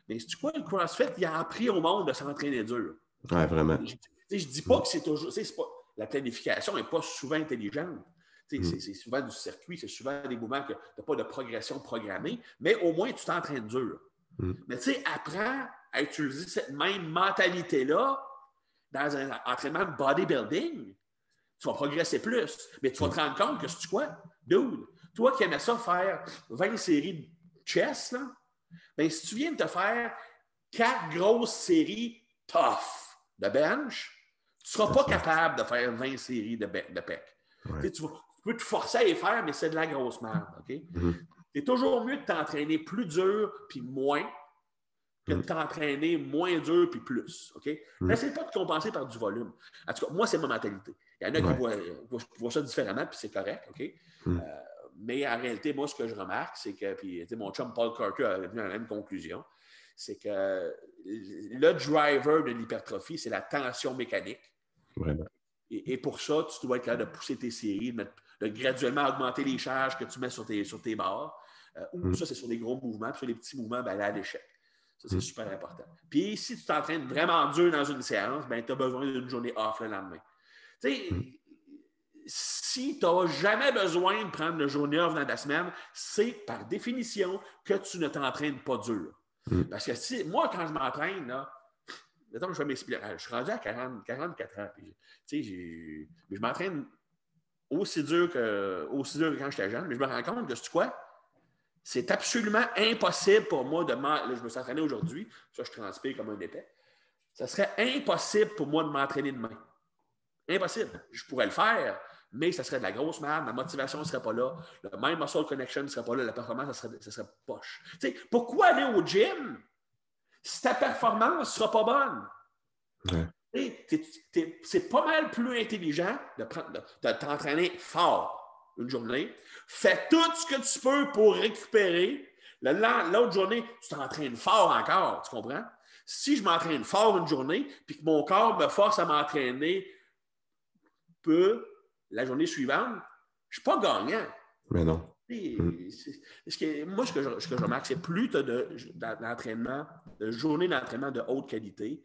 mais c'est quoi le CrossFit? Il a appris au monde de s'entraîner dur. Oui, vraiment. Je ne dis pas que c'est toujours. la planification n'est pas souvent intelligente. Mm. C'est souvent du circuit, c'est souvent des mouvements que tu n'as pas de progression programmée, mais au moins tu t'entraînes dur. Mm. Mais tu sais, apprends à utiliser cette même mentalité-là dans un entraînement de bodybuilding tu vas progresser plus. Mais tu vas te rendre compte que c'est quoi? Dude, toi qui aimais ça faire 20 séries de chess, là, ben, si tu viens de te faire quatre grosses séries tough de bench, tu ne seras pas capable de faire 20 séries de, de pec. Tu, peux te forcer à les faire, mais c'est de la grosse merde. Mm-hmm. C'est toujours mieux de t'entraîner plus dur puis moins que de mm. t'entraîner moins dur puis plus. OK? Mm. N'essaie pas de compenser par du volume. En tout cas, moi, c'est ma mentalité. Il y en a qui voient, ça différemment, puis c'est correct. OK? Mm. Euh, mais en réalité, moi, ce que je remarque, c'est que, puis mon chum Paul Carter a venu à la même conclusion, c'est que le driver de l'hypertrophie, c'est la tension mécanique. Vraiment. Et, pour ça, tu dois être capable de pousser tes séries, de, graduellement augmenter les charges que tu mets sur tes, sur tes barres. Euh, ou ça, c'est sur les gros mouvements, puis sur les petits mouvements, ben, là, à l'échec. Ça, c'est mm. super important. Puis si tu t'entraînes vraiment dur dans une séance, ben, tu as besoin d'une journée off le lendemain. Tu sais, mm. si tu n'as jamais besoin de prendre une journée off dans ta semaine, c'est par définition que tu ne t'entraînes pas dur. Mm. Parce que si, moi, quand je m'entraîne, là, je vais m'expliquer. Je suis rendu à 40, 44 ans. Puis, je m'entraîne aussi dur, que, aussi dur que quand j'étais jeune, mais je me rends compte que c'est quoi? C'est absolument impossible pour moi de m'entraîner. Je me suis entraîné aujourd'hui, ça, je transpire comme un épais. Ça serait impossible pour moi de m'entraîner demain. Impossible. Je pourrais le faire, mais ça serait de la grosse merde, ma motivation ne serait pas là, le même muscle connection ne serait pas là, la performance, ça serait, serait poche. pourquoi aller au gym si ta performance ne sera pas bonne? C'est pas mal plus intelligent de, de t'entraîner fort une journée. Fais tout ce que tu peux pour récupérer. L'autre journée, tu t'entraînes fort encore, tu comprends? Si je m'entraîne fort une journée, puis que mon corps me force à m'entraîner peu la journée suivante, je ne suis pas gagnant. Mais non. que, moi, ce que je, ce que je remarque, c'est plus tu as d'entraînement, de journées d'entraînement de haute qualité,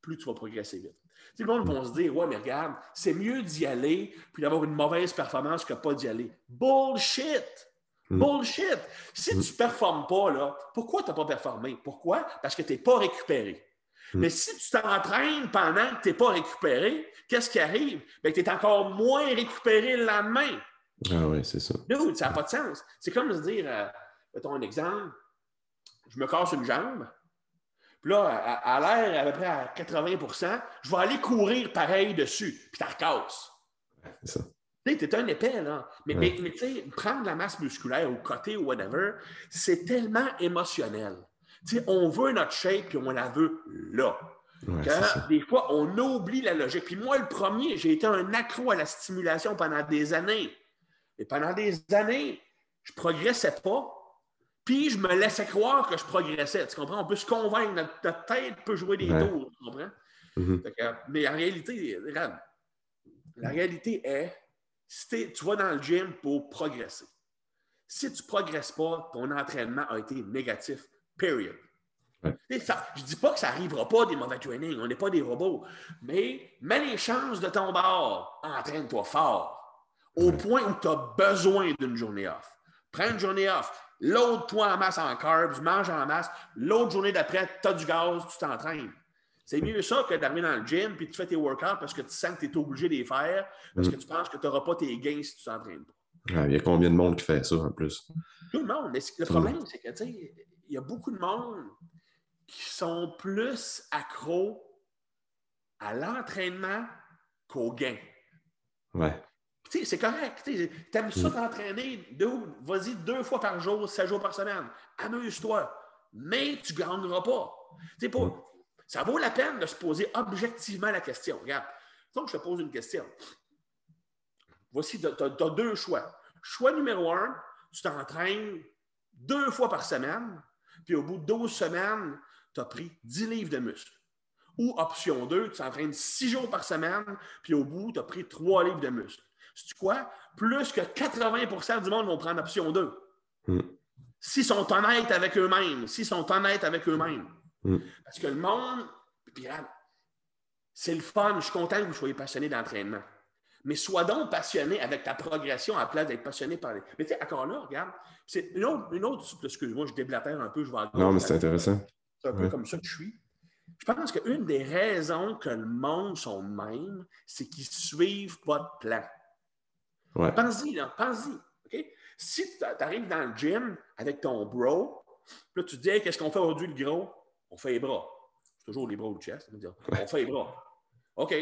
plus tu vas progresser vite. Tout le monde va se dire Ouais, mais regarde, c'est mieux d'y aller puis d'avoir une mauvaise performance que pas d'y aller. Bullshit! Mm. Bullshit! Si mm. tu ne performes pas, là, pourquoi tu n'as pas performé? Pourquoi? Parce que tu n'es pas récupéré. Mais si tu t'entraînes pendant que tu n'es pas récupéré, qu'est-ce qui arrive? Ben, tu es encore moins récupéré le lendemain. Ah oui, c'est ça. Ça n'a pas de sens. C'est comme de dire, euh, mettons un exemple, je me casse une jambe, puis là, à, l'air à peu près à 80% je vais aller courir pareil dessus, puis tu recasses. C'est ça. Tu sais, es un épais, là. Mais, mais, tu sais, prendre la masse musculaire au côté ou whatever, c'est tellement émotionnel. On veut notre shape, puis on la veut là. des fois, on oublie la logique. Puis moi, le premier, j'ai été un accro à la stimulation pendant des années. Et pendant des années, je ne progressais pas puis je me laissais croire que je progressais. Tu comprends? On peut se convaincre, notre, tête peut jouer des tours. Tu comprends? Mm-hmm. mais en réalité, la réalité est tu vas dans le gym pour progresser. Si tu ne progresses pas, ton entraînement a été négatif. Period. je ne dis pas que ça n'arrivera pas des mauvais trainings, on n'est pas des robots, mais mets les chances de ton bord, entraîne-toi fort, au point où tu as besoin d'une journée off. Prends une journée off, load-toi en masse en carbs, mange en masse, l'autre journée d'après, tu as du gaz, tu t'entraînes. C'est mieux ça que d'arriver dans le gym puis tu fais tes workouts parce que tu sens que tu es obligé de les faire parce mm. que tu penses que tu n'auras pas tes gains si tu t'entraînes pas. il y a combien de monde qui fait ça en plus? Tout le monde. Mais le problème, c'est que, tu sais, il y a beaucoup de monde qui sont plus accros à l'entraînement qu'au gain. Ouais. C'est correct. Tu aimes ça mm. t'entraîner, vas-y deux fois par jour, sept jours par semaine. Amuse-toi. Mais tu ne gagneras pas. mm. Ça vaut la peine de se poser objectivement la question. Regarde, donc je te pose une question. Voici, tu as, deux choix. Choix numéro un, tu t'entraînes deux fois par semaine, puis au bout de 12 semaines, tu as pris 10 livres de muscles. Ou option 2, tu t'entraînes six jours par semaine, puis au bout, tu as pris 3 livres de muscles. C'est quoi? Plus que 80% du monde vont prendre option 2. Hmm. S'ils sont honnêtes avec eux-mêmes, s'ils sont honnêtes avec eux-mêmes. Mm. Parce que le monde, c'est le fun. Je suis content que vous soyez passionné d'entraînement. Mais sois donc passionné avec ta progression à la place d'être passionné par les. Mais tu sais, encore là, regarde, c'est une autre, une autre excuse-moi, je déblatère un peu, je vais Non, mais c'est intéressant. C'est un peu comme ça que je suis. Je pense qu'une des raisons que le monde sont même, c'est qu'ils ne suivent pas de plan. Ouais. Pense-y, là, pense-y. Si tu arrives dans le gym avec ton bro, là, tu te dis, qu'est-ce qu'on fait aujourd'hui, le gros? on fait les bras. C'est toujours les bras ou le chest. On fait les bras. OK?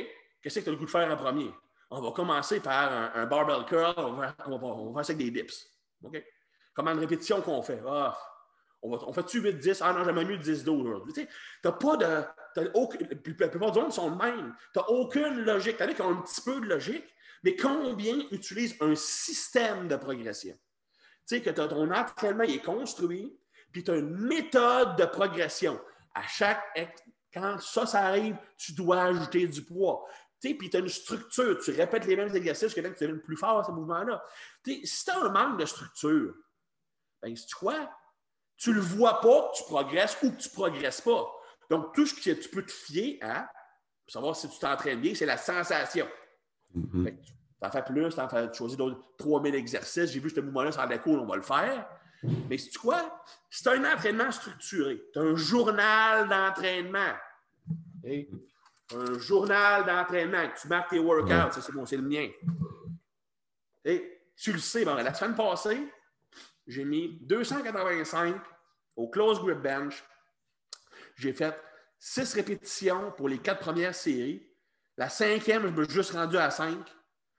Qu'est-ce que tu as le goût de faire en premier? On va commencer par un, barbell curl. On va, on, va, avec des dips. OK? Comment une répétition qu'on fait? Ah, on, fait-tu 8-10? Ah non, j'aimerais mieux 10-12 aujourd'hui. Tu n'as pas de. aucun, la plupart du monde sont le même. Tu n'as aucune logique. Tu as un petit peu de logique, mais combien utilisent un système de progression? Tu sais, que ton entraînement est construit, puis tu as une méthode de progression à chaque. Quand ça, ça arrive, tu dois ajouter du poids. Puis tu as une structure, tu répètes les mêmes exercices que tu deviens plus fort à ce mouvement-là. Si tu as un manque de structure, ben, tu quoi? Tu ne le vois pas que tu progresses ou que tu ne progresses pas. Donc, tout ce que tu peux te fier à, pour savoir si tu t'entraînes bien, c'est la sensation. Mm-hmm. Tu en fais plus, tu en fais, choisir d'autres 3000 exercices. J'ai vu ce mouvement-là sur la cool, on va le faire. Mais c'est quoi? C'est un entraînement structuré. Tu as un journal d'entraînement. Un journal d'entraînement. Tu marques tes workouts. c'est bon, c'est le mien. Et tu le sais, la semaine passée, j'ai mis 285 au close grip bench. J'ai fait 6 répétitions pour les quatre premières séries. La cinquième, je me suis juste rendu à 5.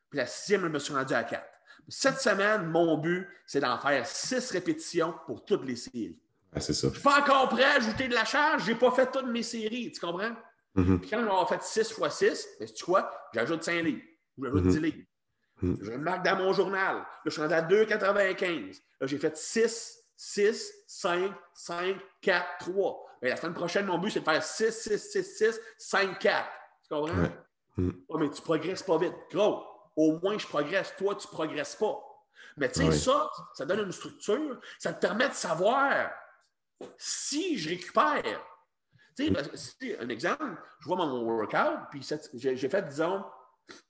Puis la sixième, je me suis rendu à 4. Cette semaine, mon but, c'est d'en faire six répétitions pour toutes les séries. Ah, c'est ça. Je suis pas encore prêt à ajouter de la charge. Je n'ai pas fait toutes mes séries. Tu comprends? Mm-hmm. Puis quand j'aurai fait 6 x 6, mais tu quoi? J'ajoute 5 livres. J'ajoute 10 mm-hmm. livres. Mm-hmm. Je le marque dans mon journal. Là, je suis rendu à 2,95. Là, j'ai fait 6, 6, 5, 5, 4, 3. Mais la semaine prochaine, mon but, c'est de faire 6, 6, 6, 6, 5, 4. Tu comprends? Ouais. Oh, mais tu progresses pas vite. Gros, au moins je progresse. Toi, tu ne progresses pas. Mais tu sais, ça, ça donne une structure. Ça te permet de savoir si je récupère. Tu sais, un exemple, je vois mon workout, puis j'ai fait, disons,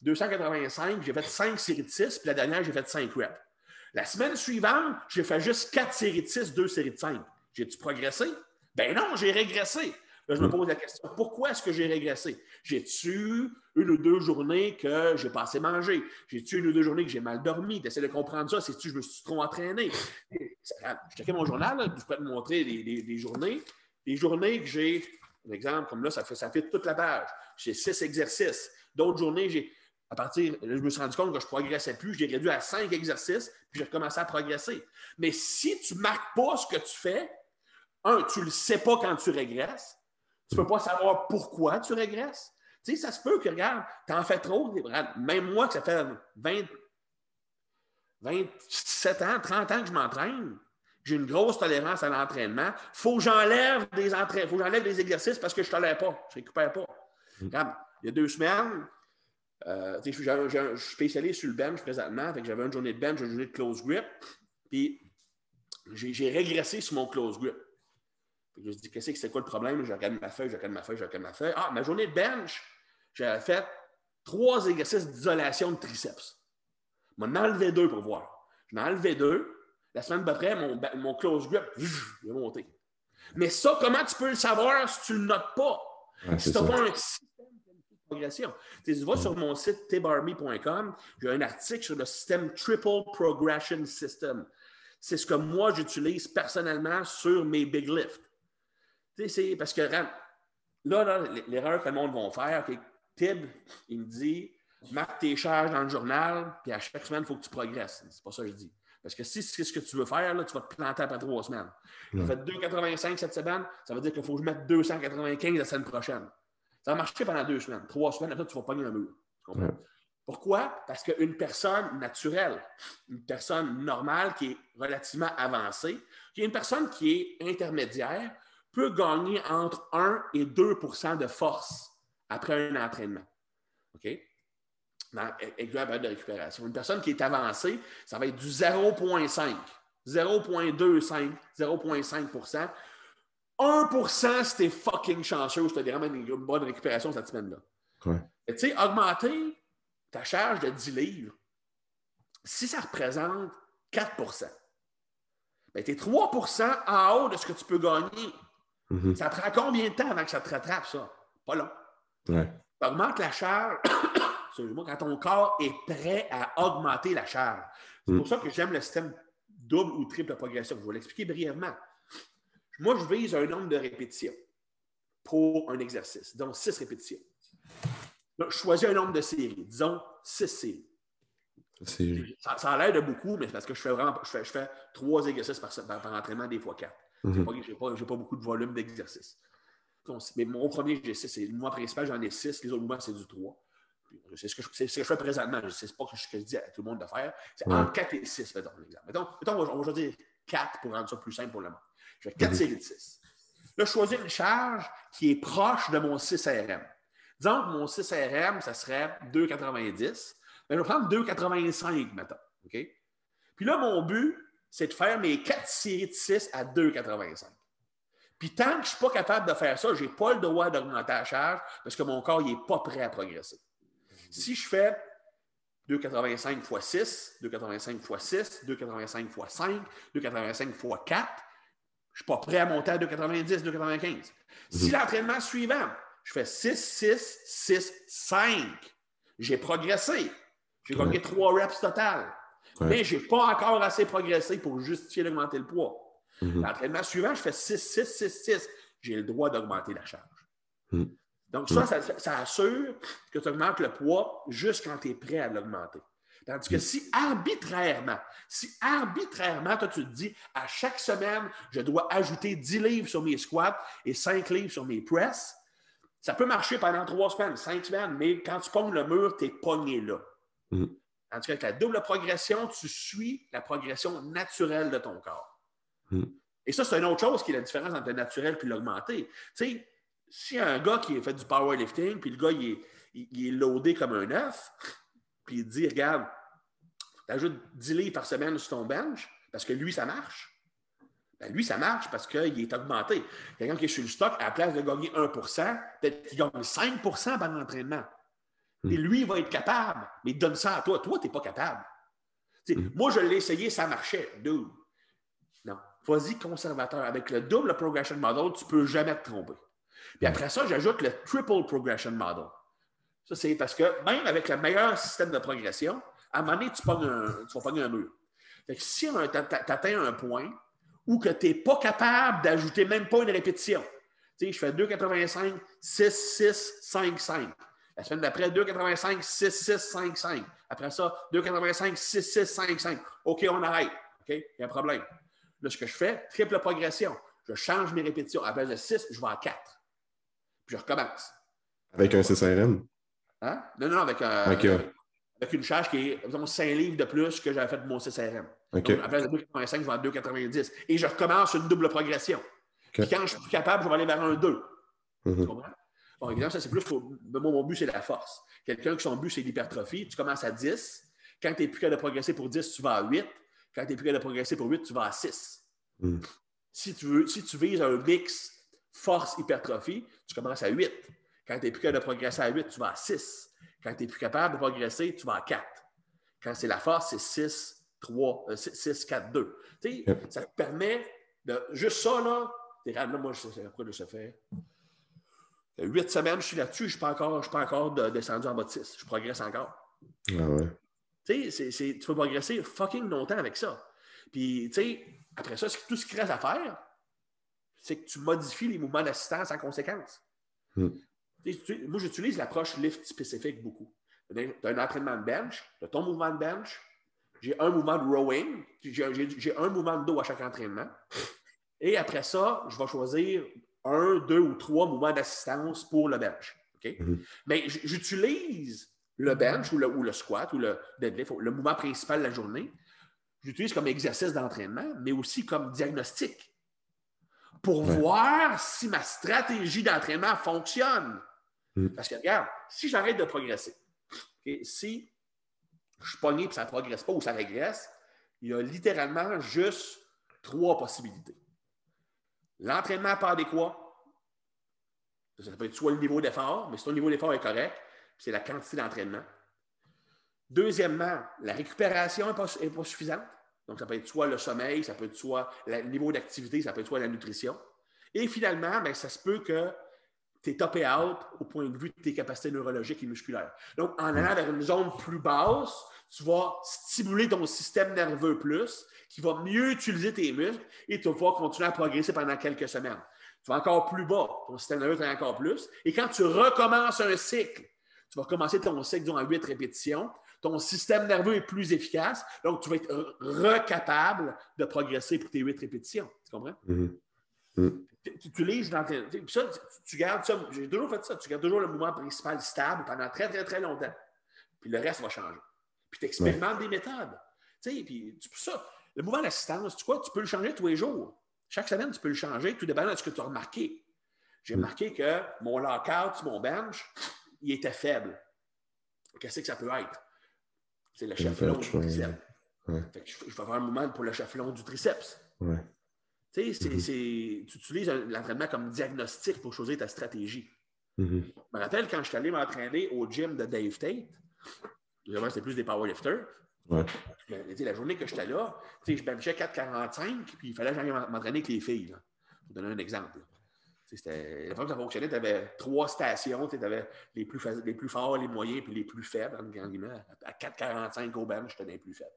285, j'ai fait 5 séries de 6, puis la dernière, j'ai fait 5 reps. La semaine suivante, j'ai fait juste 4 séries de 6, 2 séries de 5. J'ai-tu progressé? Ben non, j'ai régressé. Là, je me hmm. pose la question, pourquoi est-ce que j'ai régressé? J'ai-tu une ou deux journées que j'ai pas assez mangé? J'ai-tu une ou deux journées que j'ai mal dormi? Tu de comprendre ça. C'est-tu je me suis trop entraîné? Je checkais mon journal, je peux te montrer les, journées. Les journées que j'ai, un exemple, comme là, ça fait, toute la page. J'ai six exercices. D'autres journées, j'ai à partir, je me suis rendu compte que je ne progressais plus, j'ai réduit à cinq exercices, puis j'ai recommencé à progresser. Mais si tu ne marques pas ce que tu fais, un, tu ne le sais pas quand tu régresses, tu ne peux pas savoir pourquoi tu régresses. Tu sais, ça se peut que, regarde, tu en fais trop. Même moi, que ça fait 20, 27 ans, 30 ans que je m'entraîne, j'ai une grosse tolérance à l'entraînement. Il faut que j'enlève des faut que j'enlève des exercices parce que je ne tolère pas, je ne récupère pas. Mm. Il y a deux semaines, Euh, je, suis spécialiste sur le bench présentement. J'avais une journée de bench, une journée de close grip. Puis j'ai régressé sur mon close grip. je me suis dit, qu'est-ce que c'est quoi le problème? Je regarde ma feuille, je regarde ma feuille, je regarde ma feuille. Ah, ma journée de bench, j'avais fait trois exercices d'isolation de triceps. Je m'en enlevé deux pour voir. Je m'en ai enlevé deux. La semaine d'après, mon, mon close grip, il est monté. Mais ça, comment tu peux le savoir si tu ne le notes pas? si tu n'as pas un système de progression. Tu vas sur mon site tbarmy.com, j'ai un article sur le système Triple Progression System. C'est ce que moi, j'utilise personnellement sur mes big lifts. C'est parce que là, là l'erreur que le monde va faire, c'est Tib, il me dit marque tes charges dans le journal, puis à chaque semaine, il faut que tu progresses. C'est pas ça que je dis. Parce que si c'est ce que tu veux faire, là, tu vas te planter après trois semaines. Tu fait 2,85 cette semaine, ça veut dire qu'il faut que je mette 295 la semaine prochaine. Ça va marcher pendant deux semaines. Trois semaines, après, tu vas pogner un mur. Pourquoi? Parce qu'une personne naturelle, une personne normale qui est relativement avancée, qui est une personne qui est intermédiaire, peut gagner entre 1 et 2% de force après un entraînement. OK? Dans de récupération. Une personne qui est avancée, ça va être du 0,5, 0,25, 0,5% 1% si t'es fucking chanceux, je te dirais même une bonne récupération cette semaine-là. Tu sais, augmenter ta charge de 10 livres, si ça représente 4 ben, tu es 3% en haut de ce que tu peux gagner. Mm-hmm. Ça prend combien de temps avant que ça te rattrape, ça? Pas long. Ouais. Augmente la charge quand ton corps est prêt à augmenter la charge. C'est pour mm. ça que j'aime le système double ou triple progression. Je vais l'expliquer brièvement. Moi, je vise un nombre de répétitions pour un exercice, donc 6 répétitions. je choisis un nombre de séries, disons 6 séries. Ça, ça, a l'air de beaucoup, mais c'est parce que je fais vraiment je fais, 3 exercices par, par, entraînement, des fois 4. Je n'ai pas, pas, beaucoup de volume d'exercices. Mais mon premier, c'est le mouvement principal, j'en ai 6, les autres mouvements, c'est du 3. C'est ce, que je, je fais présentement. Ce n'est pas ce que je dis à tout le monde de faire. C'est entre 4 et 6, mettons, Mettons, mettons on, va, dire 4 pour rendre ça plus simple pour le monde. Je fais 4 séries de 6. Là, je choisis une charge qui est proche de mon 6 RM. Disons que mon 6 RM, ça serait 2,90. Mais je vais prendre 2,85, mettons. OK? Puis là, mon but, c'est de faire mes 4 séries de 6 à 2,85. Puis tant que je ne suis pas capable de faire ça, je n'ai pas le droit d'augmenter la charge parce que mon corps n'est pas prêt à progresser. Si je fais 2,85 x 6, 2,85 x 6, 2,85 x 5, 2,85 x 4, je ne suis pas prêt à monter à 2,90, 2,95. Si mhm. l'entraînement suivant, je fais 6, 6, 6, 5, j'ai progressé. J'ai gagné 3 reps total. Mais je n'ai pas encore assez progressé pour justifier d'augmenter le poids. Mhm. L'entraînement suivant, je fais 6, 6, 6, 6. J'ai le droit d'augmenter la charge. Mhm. Donc, ça, ça, assure que tu augmentes le poids juste quand tu es prêt à l'augmenter. Tandis que si arbitrairement, si arbitrairement, toi, tu te dis, à chaque semaine, je dois ajouter 10 livres sur mes squats et 5 livres sur mes press, ça peut marcher pendant 3 semaines, 5 semaines, mais quand tu pognes le mur, tu es pogné là. Mm. Tandis qu'avec la double progression, tu suis la progression naturelle de ton corps. Mm. Et ça, c'est une autre chose qui est la différence entre le naturel et l'augmenté. Tu sais, si un gars qui a fait du powerlifting, puis le gars, il est, il, est loadé comme un œuf, puis il dit, regarde, tu ajoutes 10 livres par semaine sur ton bench, parce que lui, ça marche. Ben lui, ça marche parce qu'il est augmenté. Quelqu'un qui est sur le stock, à la place de gagner 1% peut-être qu'il gagne 5% par l'entraînement. Hmm. Et lui, il va être capable, mais donne ça à toi. Toi, tu n'es pas capable. Hmm. Moi, je l'ai essayé, ça marchait. Dude. Non. Vas-y, conservateur. Avec le double progression model, tu ne peux jamais te tromper. Puis après ça, j'ajoute le Triple Progression Model. Ça, c'est parce que même avec le meilleur système de progression, à un moment donné, tu, un, tu vas pogner un mur. Fait que si tu atteins un point où tu n'es pas capable d'ajouter même pas une répétition, tu sais, je fais 2,85, 6, 6, 5, 5. La semaine d'après, 2,85, 6, 6, 5, 5. Après ça, 2,85, 6, 6, 5, 5. OK, on arrête. OK, il y a un problème. Là, ce que je fais, triple progression. Je change mes répétitions. À base de 6, je vais à 4 puis je recommence. Avec un CSRM? Hein? Non, non, avec, euh, avec une charge qui est, disons, 5 livres de plus que j'avais fait de mon CSRM. Donc, à place de 2,85, je vais à 2,90. Et je recommence une double progression. Puis quand je suis plus capable, je vais aller vers un 2. Mm-hmm. Tu comprends? Bon, évidemment, ça, c'est plus pour. Mon but, c'est la force. Quelqu'un qui son but, c'est l'hypertrophie, tu commences à 10. Quand tu n'es plus capable de progresser pour 10, tu vas à 8. Quand tu n'es plus capable de progresser pour 8, tu vas à 6. Mm. Si, tu veux, si tu vises un mix force-hypertrophie, tu commences à 8. Quand tu n'es plus capable de progresser à 8, tu vas à 6. Quand tu n'es plus capable de progresser, tu vas à 4. Quand c'est la force, c'est 6, 3, 6, 4, 2. Tu sais, Ça te permet de. Juste ça, là, là moi, je sais quoi de se faire. Huit semaines, je suis là-dessus, je ne suis pas encore, je suis pas encore descendu en bas de 6. Je progresse encore. Ah ouais. Tu sais, tu peux progresser fucking longtemps avec ça. Puis, tu sais, après ça, tout ce qui reste à faire, c'est que tu modifies les mouvements d'assistance en conséquence. Hmm. Moi, j'utilise l'approche lift spécifique beaucoup. Tu as un entraînement de bench, tu as ton mouvement de bench, j'ai un mouvement de rowing, j'ai un mouvement de dos à chaque entraînement. Et après ça, je vais choisir un, deux ou trois mouvements d'assistance pour le bench. Hmm. Mais j'utilise le bench ou le, ou le, squat ou le deadlift, le mouvement principal de la journée, j'utilise comme exercice d'entraînement, mais aussi comme diagnostic pour voir si ma stratégie d'entraînement fonctionne. Mm. Parce que regarde, si j'arrête de progresser, si je suis pogné et ça ne progresse pas ou ça régresse, il y a littéralement juste trois possibilités. L'entraînement pas adéquat, ça peut être soit le niveau d'effort, mais si ton niveau d'effort est correct, c'est la quantité d'entraînement. Deuxièmement, la récupération n'est pas, pas, suffisante. Donc, ça peut être soit le sommeil, ça peut être soit le niveau d'activité, ça peut être soit la nutrition. Et finalement, bien, ça se peut que tu es top et out au point de vue de tes capacités neurologiques et musculaires. Donc, en allant vers une zone plus basse, tu vas stimuler ton système nerveux plus, qui va mieux utiliser tes muscles et tu vas continuer à progresser pendant quelques semaines. Tu vas encore plus bas, ton système nerveux travaille encore plus. Et quand tu recommences un cycle, tu vas commencer ton cycle à 8 répétitions, ton système nerveux est plus efficace, donc tu vas être recapable de progresser pour tes huit répétitions. Tu comprends? Mm-hmm. Mm-hmm. Tu, utilises dans tes, ça, tu, gardes ça. J'ai toujours fait ça. Tu gardes toujours le mouvement principal stable pendant très, très, très longtemps. Puis le reste va changer. Puis tu expérimentes des méthodes. Tu sais, puis ça, le mouvement d'assistance, tu vois, tu peux le changer tous les jours? Chaque semaine, tu peux le changer, tout dépend de ce que tu as remarqué. J'ai mm. remarqué que mon lockout mon bench, il était faible. Qu'est-ce que ça peut être? C'est le chef-long du triceps. je, vais faire un mouvement pour le chef-long du triceps. Tu sais, mm-hmm. tu utilises l'entraînement comme diagnostic pour choisir ta stratégie. Mm-hmm. Je me rappelle quand je suis allé m'entraîner au gym de Dave Tate, c'était plus des powerlifters. Ouais. la journée que j'étais là, je benchais 4,45, puis il fallait que j'aille m'entraîner avec les filles. Là. Je vais donner un exemple. La fois que ça fonctionnait, tu avais trois stations, tu avais les plus, les plus forts, les moyens, puis les plus faibles, À 4,45 au bench, j'étais les plus faibles.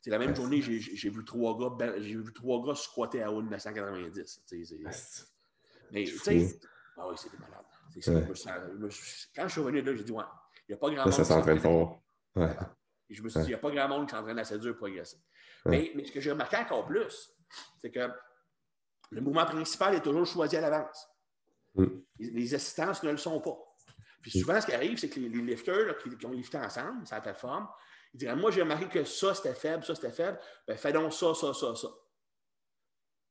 C'est la même journée, j'ai vu trois gars, ben, j'ai vu trois gars squatter à haut de 990. Mais tu sais, ah oui, c'était malade. quand je suis revenu là, j'ai dit, ouais, il n'y a pas grand monde. Ça s'entraîne fort. Ouais. je me suis dit, il n'y a pas grand monde qui s'entraîne assez dur pour progresser. Mais, mais ce que j'ai remarqué encore plus, c'est que le mouvement principal est toujours choisi à l'avance. Mm. Les, assistances ne le sont pas. Puis souvent, ce qui arrive, c'est que les, lifters qui, ont lifté ensemble sur la plateforme, ils diraient Moi, j'ai remarqué que ça, c'était faible, ça, c'était faible. Bien, fais donc ça, ça, ça, ça.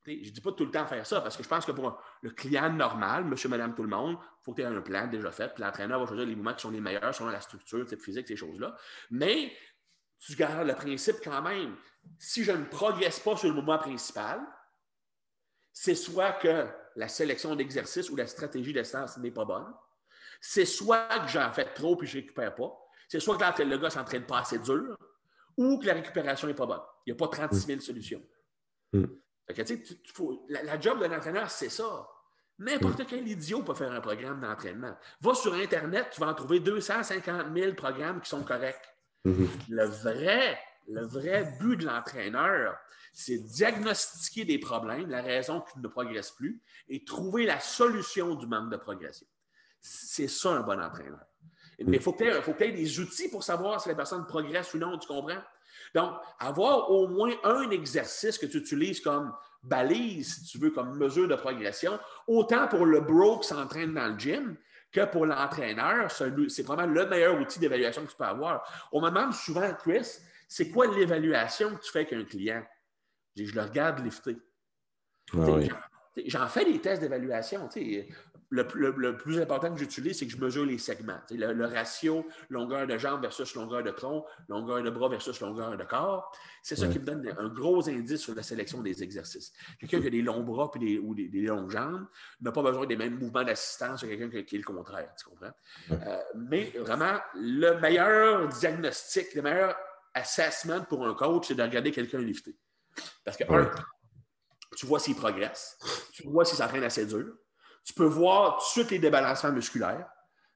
je ne dis pas tout le temps faire ça parce que je pense que pour le client normal, monsieur, madame, tout le monde, il faut que tu aies un plan déjà fait. Puis l'entraîneur va choisir les mouvements qui sont les meilleurs selon la structure, type physique, ces choses-là. Mais tu gardes le principe quand même. Si je ne progresse pas sur le mouvement principal, c'est soit que la sélection d'exercices ou la stratégie d'essence n'est pas bonne, c'est soit que j'en fais trop puis je ne récupère pas, c'est soit que le gars s'entraîne pas assez dur, ou que la récupération n'est pas bonne. Il n'y a pas 36 000 solutions. Mm. la, job d'un entraîneur, c'est ça. N'importe mm. quel idiot peut faire un programme d'entraînement. Va sur Internet, tu vas en trouver 250 000 programmes qui sont corrects. Mm-hmm. Le vrai, le vrai but de l'entraîneur, c'est diagnostiquer des problèmes, la raison qu'il ne progresse plus, et trouver la solution du manque de progression. C'est ça un bon entraîneur. Mais il faut que tu aies, des outils pour savoir si la personne progresse ou non, tu comprends? Donc, avoir au moins un exercice que tu utilises comme balise, si tu veux, comme mesure de progression, autant pour le bro qui s'entraîne dans le gym que pour l'entraîneur, c'est vraiment le meilleur outil d'évaluation que tu peux avoir. On me demande souvent, Chris, c'est quoi l'évaluation que tu fais avec un client? Je le regarde lifter. Ah j'en fais des tests d'évaluation. le, plus important que j'utilise, c'est que je mesure les segments. Le, ratio longueur de jambe versus longueur de tronc, longueur de bras versus longueur de corps. C'est ça qui me donne un gros indice sur la sélection des exercices. Quelqu'un qui a des longs bras des, ou des, longues jambes n'a pas besoin des mêmes mouvements d'assistance que quelqu'un qui, est le contraire. Tu comprends? Euh, mais vraiment, le meilleur diagnostic, le meilleur assessment pour un coach, c'est de regarder quelqu'un lifter. Parce que, un, tu vois s'il progresse, tu vois s'il s'entraîne assez dur tu peux voir tout de suite les débalancements musculaires.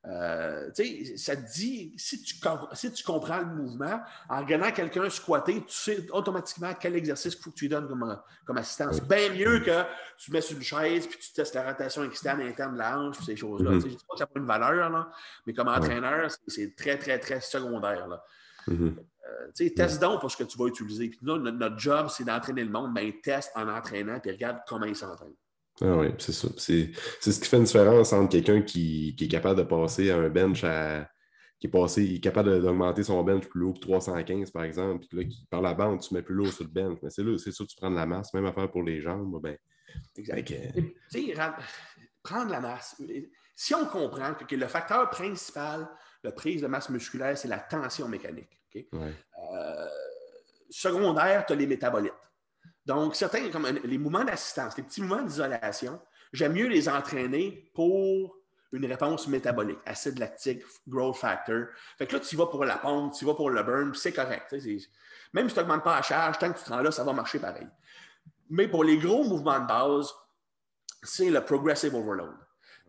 Euh, ça te dit, si tu, si tu comprends le mouvement, en regardant quelqu'un squatter, tu sais automatiquement quel exercice il faut que tu lui donnes comme, comme assistance. Bien mieux que tu mets sur une chaise puis tu testes la rotation externe et interne de la hanche, ces choses-là. Mm-hmm. Je ne dis pas que ça n'a pas une valeur, là, mais comme entraîneur, c'est très, très, très secondaire. Là. Euh, teste donc pour ce que tu vas utiliser. Puis nous, notre, job, c'est d'entraîner le monde. Ben, teste en entraînant puis regarde comment il s'entraîne. Ah oui, c'est ça. C'est ce qui fait une différence entre quelqu'un qui, est capable de passer à un bench à. qui est passé, est capable d'augmenter son bench plus haut que 315, par exemple, puis là, qui, par la bande, tu mets plus lourd sur le bench. Mais c'est là, c'est sûr, tu prends de la masse, même affaire pour les jambes. Ben, exact. sais, prendre la masse. Si on comprend que, le facteur principal de prise de masse musculaire, c'est la tension mécanique. Euh, secondaire, tu as les métabolites. Donc, certains, comme les mouvements d'assistance, les petits mouvements d'isolation, j'aime mieux les entraîner pour une réponse métabolique, acide lactique, growth factor. Fait que là, tu vas pour la pompe, tu vas pour le burn, c'est correct. Même si tu n'augmentes pas la charge, tant que tu te rends là, ça va marcher pareil. Mais pour les gros mouvements de base, c'est le progressive overload.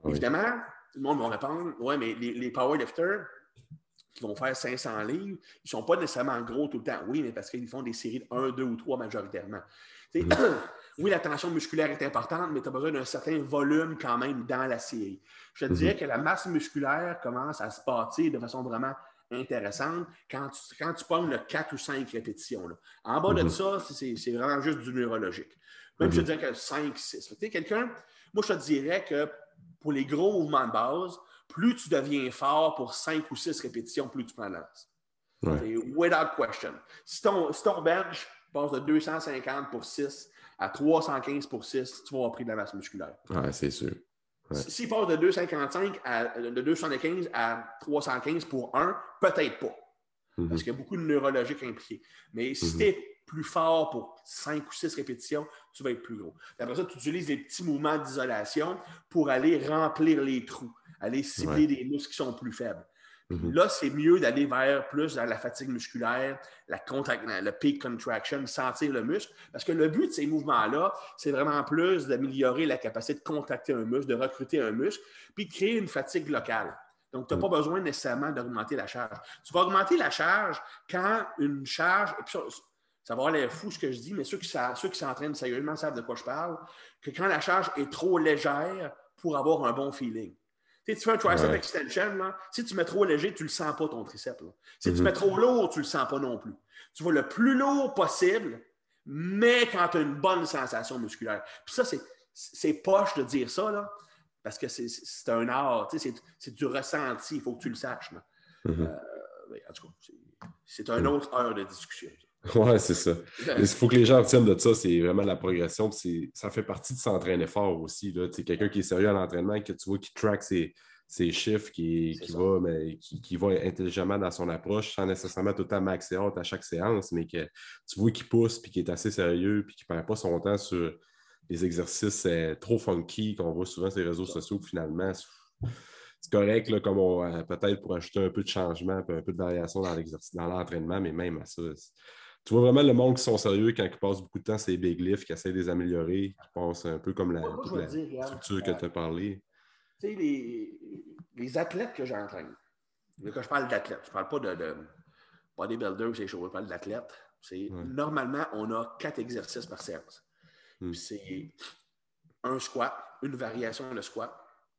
Évidemment, le monde va répondre Ouais, mais les, les powerlifters, qui vont faire 500 livres, ils ne sont pas nécessairement gros tout le temps. Oui, mais parce qu'ils font des séries de 1, 2 ou 3 majoritairement. Mm-hmm. oui, la tension musculaire est importante, mais tu as besoin d'un certain volume quand même dans la série. Je te mm-hmm. dirais que la masse musculaire commence à se bâtir de façon vraiment intéressante quand tu, quand tu pognes le 4 ou 5 répétitions. En bas de mm-hmm. ça, c'est vraiment juste du neurologique. Même je te dirais que 5, 6. Quelqu'un, moi, je te dirais que pour les gros mouvements de base, plus tu deviens fort pour 5 ou 6 répétitions, plus tu prends la masse. Without question. Si ton, bench passe de 250 pour 6 à 315 pour 6, tu vas avoir pris de la masse musculaire. Ouais, c'est sûr. S'il passe de 255 à de 275 à 315 pour 1, peut-être pas. Mm-hmm. Parce qu'il y a beaucoup de neurologiques impliqués. Mais si mm-hmm. tu es plus fort pour 5 ou 6 répétitions, tu vas être plus gros. après ça, tu utilises des petits mouvements d'isolation pour aller remplir les trous aller cibler des muscles qui sont plus faibles. Mhm. Là, c'est mieux d'aller vers plus dans la fatigue musculaire, la le peak contraction, sentir le muscle. Parce que le but de ces mouvements-là, c'est vraiment plus d'améliorer la capacité de contacter un muscle, de recruter un muscle, puis de créer une fatigue locale. Donc, tu n'as pas mhm. besoin nécessairement d'augmenter la charge. Tu vas augmenter la charge quand une charge, ça, va l'air fou ce que je dis, mais ceux qui, ceux qui s'entraînent sérieusement savent de quoi je parle, que quand la charge est trop légère pour avoir un bon feeling tu fais un tricep extension, là, si tu mets trop léger, tu ne le sens pas ton triceps. Si tu mhm. mets trop lourd, tu ne le sens pas non plus. Tu vas le plus lourd possible, mais quand tu as une bonne sensation musculaire. Puis ça, c'est poche de dire ça, là, parce que c'est un art, c'est du ressenti, il faut que tu le saches. Mhm. Euh, en tout cas, c'est une autre heure de discussion. Oui, c'est ça. Il faut que les gens tiennent de ça, c'est vraiment la progression. Ça fait partie de s'entraîner fort aussi. Quelqu'un qui est sérieux à l'entraînement, que tu vois qui track ses, chiffres, qui, va, mais, qui, va intelligemment dans son approche sans nécessairement tout le temps max à chaque séance, mais que tu vois qu'il pousse, puis qui est assez sérieux, puis qui ne perd pas son temps sur les exercices euh, trop funky qu'on voit souvent sur les réseaux sociaux, finalement, c'est correct, là, comme euh, peut-être pour ajouter un peu de changement, un peu de variation dans l'entraînement, mais même à ça, tu vois vraiment le monde qui sont sérieux quand ils passent beaucoup de temps les big lifts, qui essaient de les améliorer, qui pensent un peu comme la, structure que tu as parlé. Tu sais, les, les, athlètes que j'entraîne, quand je parle d'athlètes, je ne parle pas de, de bodybuilder ou ces choses, je parle d'athlètes. C'est normalement, on a quatre exercices par séance. Hmm. C'est un squat, une variation de squat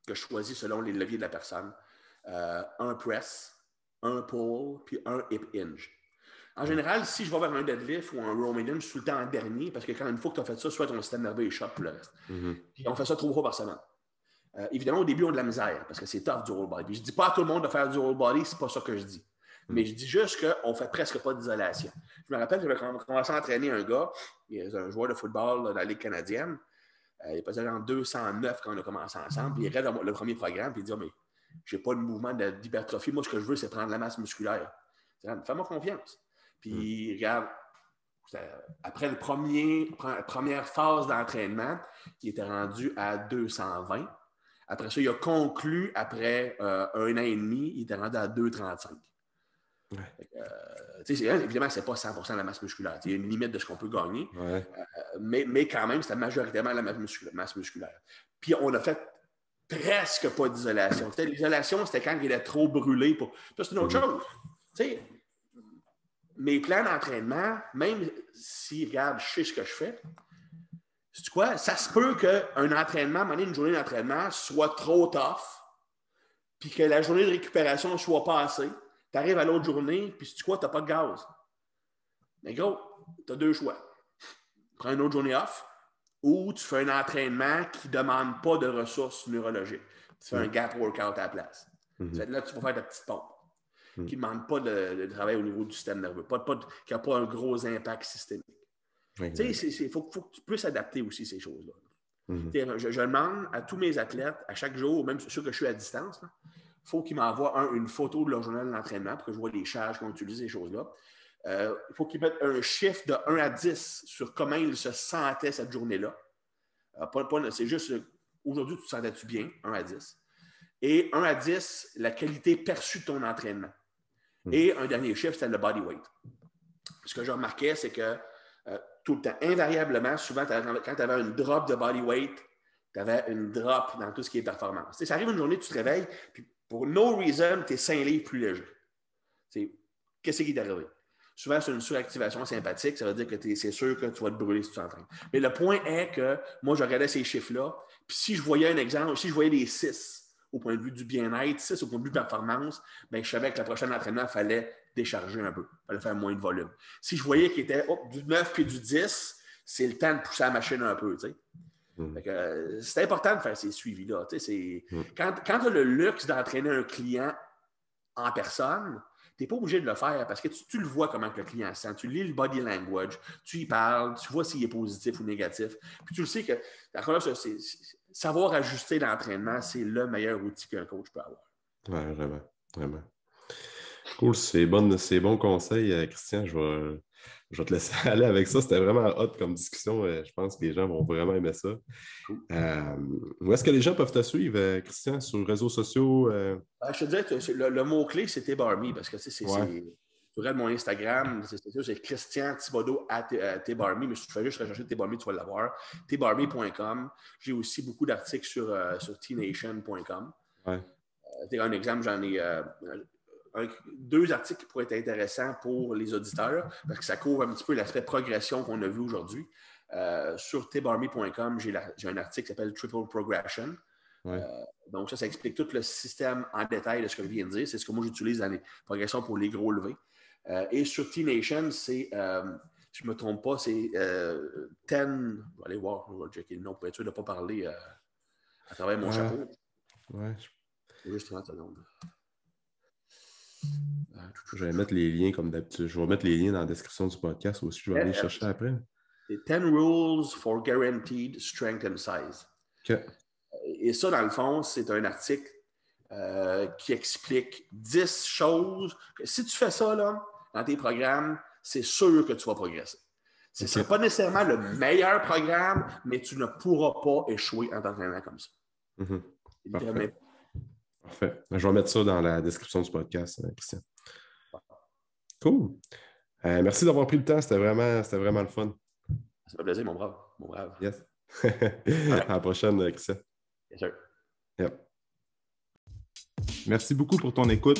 que je choisis selon les leviers de la personne, euh, un press, un pull, puis un hip hinge. En général, si je vais vers un deadlift ou un row medium, je suis le temps en dernier parce que quand une fois que tu as fait ça, soit ton système nerveux shot pour le reste. Mm-hmm. Puis on fait ça trois fois par semaine. Euh, évidemment, au début, on a de la misère parce que c'est tough du roll body. Puis je ne dis pas à tout le monde de faire du roll body, c'est pas ça que je dis. Mais mm. je dis juste qu'on ne fait presque pas d'isolation. Je me rappelle, j'avais commencé à entraîner un gars, il est un joueur de football dans la Ligue canadienne. il pesait en 209 quand on a commencé ensemble. Puis il reste le premier programme, puis il dit oh, mais j'ai pas de mouvement d'hypertrophie. Moi, ce que je veux, c'est prendre la masse musculaire. Fais-moi confiance. Puis, mm. regarde, après le premier, la première phase d'entraînement, il était rendu à 220. Après ça, il a conclu après euh, un an et demi, il était rendu à 235. Ouais. Euh, évidemment, ce n'est pas 100 de la masse musculaire. Il y a une limite de ce qu'on peut gagner. Euh, mais, mais, quand même, c'était majoritairement la masse musculaire. Puis on a fait presque pas d'isolation. L'isolation, c'était quand il était trop brûlé. Pour... c'est une autre mhm. chose. Mes plans d'entraînement, même si, regarde, je sais ce que je fais, c'est quoi? Ça se peut qu'un entraînement, une journée d'entraînement, soit trop tough, puis que la journée de récupération soit pas assez. Tu arrives à l'autre journée, puis tu quoi, tu n'as pas de gaz. Mais gros, tu as deux choix. Prends une autre journée off, ou tu fais un entraînement qui ne demande pas de ressources neurologiques. Tu fais un gap workout à la place. Mm-hmm. Là, tu vas faire ta petite pompe mm. qui ne demande pas de, travail au niveau du système nerveux, pas, qui n'a pas un gros impact systémique. Tu sais, il faut, que tu puisses adapter aussi ces choses-là. Mm-hmm. je, demande à tous mes athlètes, à chaque jour, même ceux que je suis à distance, il faut qu'ils m'envoient une photo de leur journal d'entraînement pour que je vois les charges qu'on utilise, ces choses-là. Euh, il faut qu'ils mettent un chiffre de 1 à 10 sur comment ils se sentaient cette journée-là. Euh, c'est juste aujourd'hui, tu te sentais-tu bien, 1 à 10. Et 1 à 10, la qualité perçue de ton entraînement. Mm-hmm. Et un dernier chiffre, c'était le body weight. Ce que je remarquais, c'est que tout le temps. Invariablement, souvent, quand tu avais une drop de body weight, tu avais une drop dans tout ce qui est performance. ça arrive une journée, tu te réveilles, puis pour no reason, tu es 5 livres plus léger. Qu'est-ce qui est arrivé? Souvent, c'est une suractivation sympathique. Ça veut dire que c'est sûr que tu vas te brûler si tu t'entraînes. Mais le point est que moi, je regardais ces chiffres-là. Puis si je voyais un exemple, si je voyais des 6 au point de vue du bien-être, 6 au point de vue de performance, bien, je savais que la prochaine entraînement, il fallait décharger un peu. Il fallait faire moins de volume. Si je voyais qu'il était du 9 puis du 10, c'est le temps de pousser la machine un peu. Hmm. Euh, c'est important de faire ces suivis-là. Hmm. Quand, quand tu as le luxe d'entraîner un client en personne, tu n'es pas obligé de le faire parce que tu, le vois comment le client se sent. Tu lis le body language, tu y parles, tu vois s'il est positif ou négatif. Puis tu le sais que, savoir ajuster l'entraînement, c'est le meilleur outil qu'un coach peut avoir. Oui, vraiment, vraiment. Cool, c'est bon, bon conseil, euh, Christian. Je vais, je vais te laisser aller avec ça. C'était vraiment hot comme discussion. Euh, je pense que les gens vont vraiment aimer ça. Euh, où est-ce que les gens peuvent te suivre, Christian, sur les réseaux sociaux? Ben, je te dirais que le, mot-clé, c'était Barmy, parce que c'est. Regardes mon Instagram, c'est Christian Thibodeau à T-Barmy, mais si tu fais juste rechercher T-Barmy, tu vas l'avoir. tbarmy.com. J'ai aussi beaucoup d'articles sur, sur tnation.com. Ouais. un exemple, j'en ai, deux articles qui pourraient être intéressants pour les auditeurs, parce que ça couvre un petit peu l'aspect progression qu'on a vu aujourd'hui. Euh, sur tbarmy.com, j'ai un article qui s'appelle Triple Progression. Euh, donc, ça, ça explique tout le système en détail de ce que je viens de dire. C'est ce que moi j'utilise dans les progressions pour les gros levés. Euh, et sur T-Nation, c'est, si je ne me trompe pas, c'est 10. Je vais aller voir, je vais checker le nom pour être sûr de ne pas parler à travers mon chapeau. Ouais. Juste 30 secondes. Je vais mettre les liens comme d'habitude. Je vais mettre les liens dans la description du podcast aussi. Je vais aller chercher après. 10 Rules for Guaranteed Strength and Size. Et ça, dans le fond, c'est un article euh, qui explique 10 choses. Si tu fais ça là, dans tes programmes, c'est sûr que tu vas progresser. Ce ne sera pas nécessairement le meilleur programme, mais tu ne pourras pas échouer en t'entraînant comme ça. Mm-hmm. Parfait. Je vais mettre ça dans la description du podcast, euh, Christian. Cool. Euh, merci d'avoir pris le temps. C'était vraiment, vraiment le fun. Ça fait plaisir, mon brave. Mon brave. Yes. à la prochaine, Christian. Bien sûr. Yep. Merci beaucoup pour ton écoute.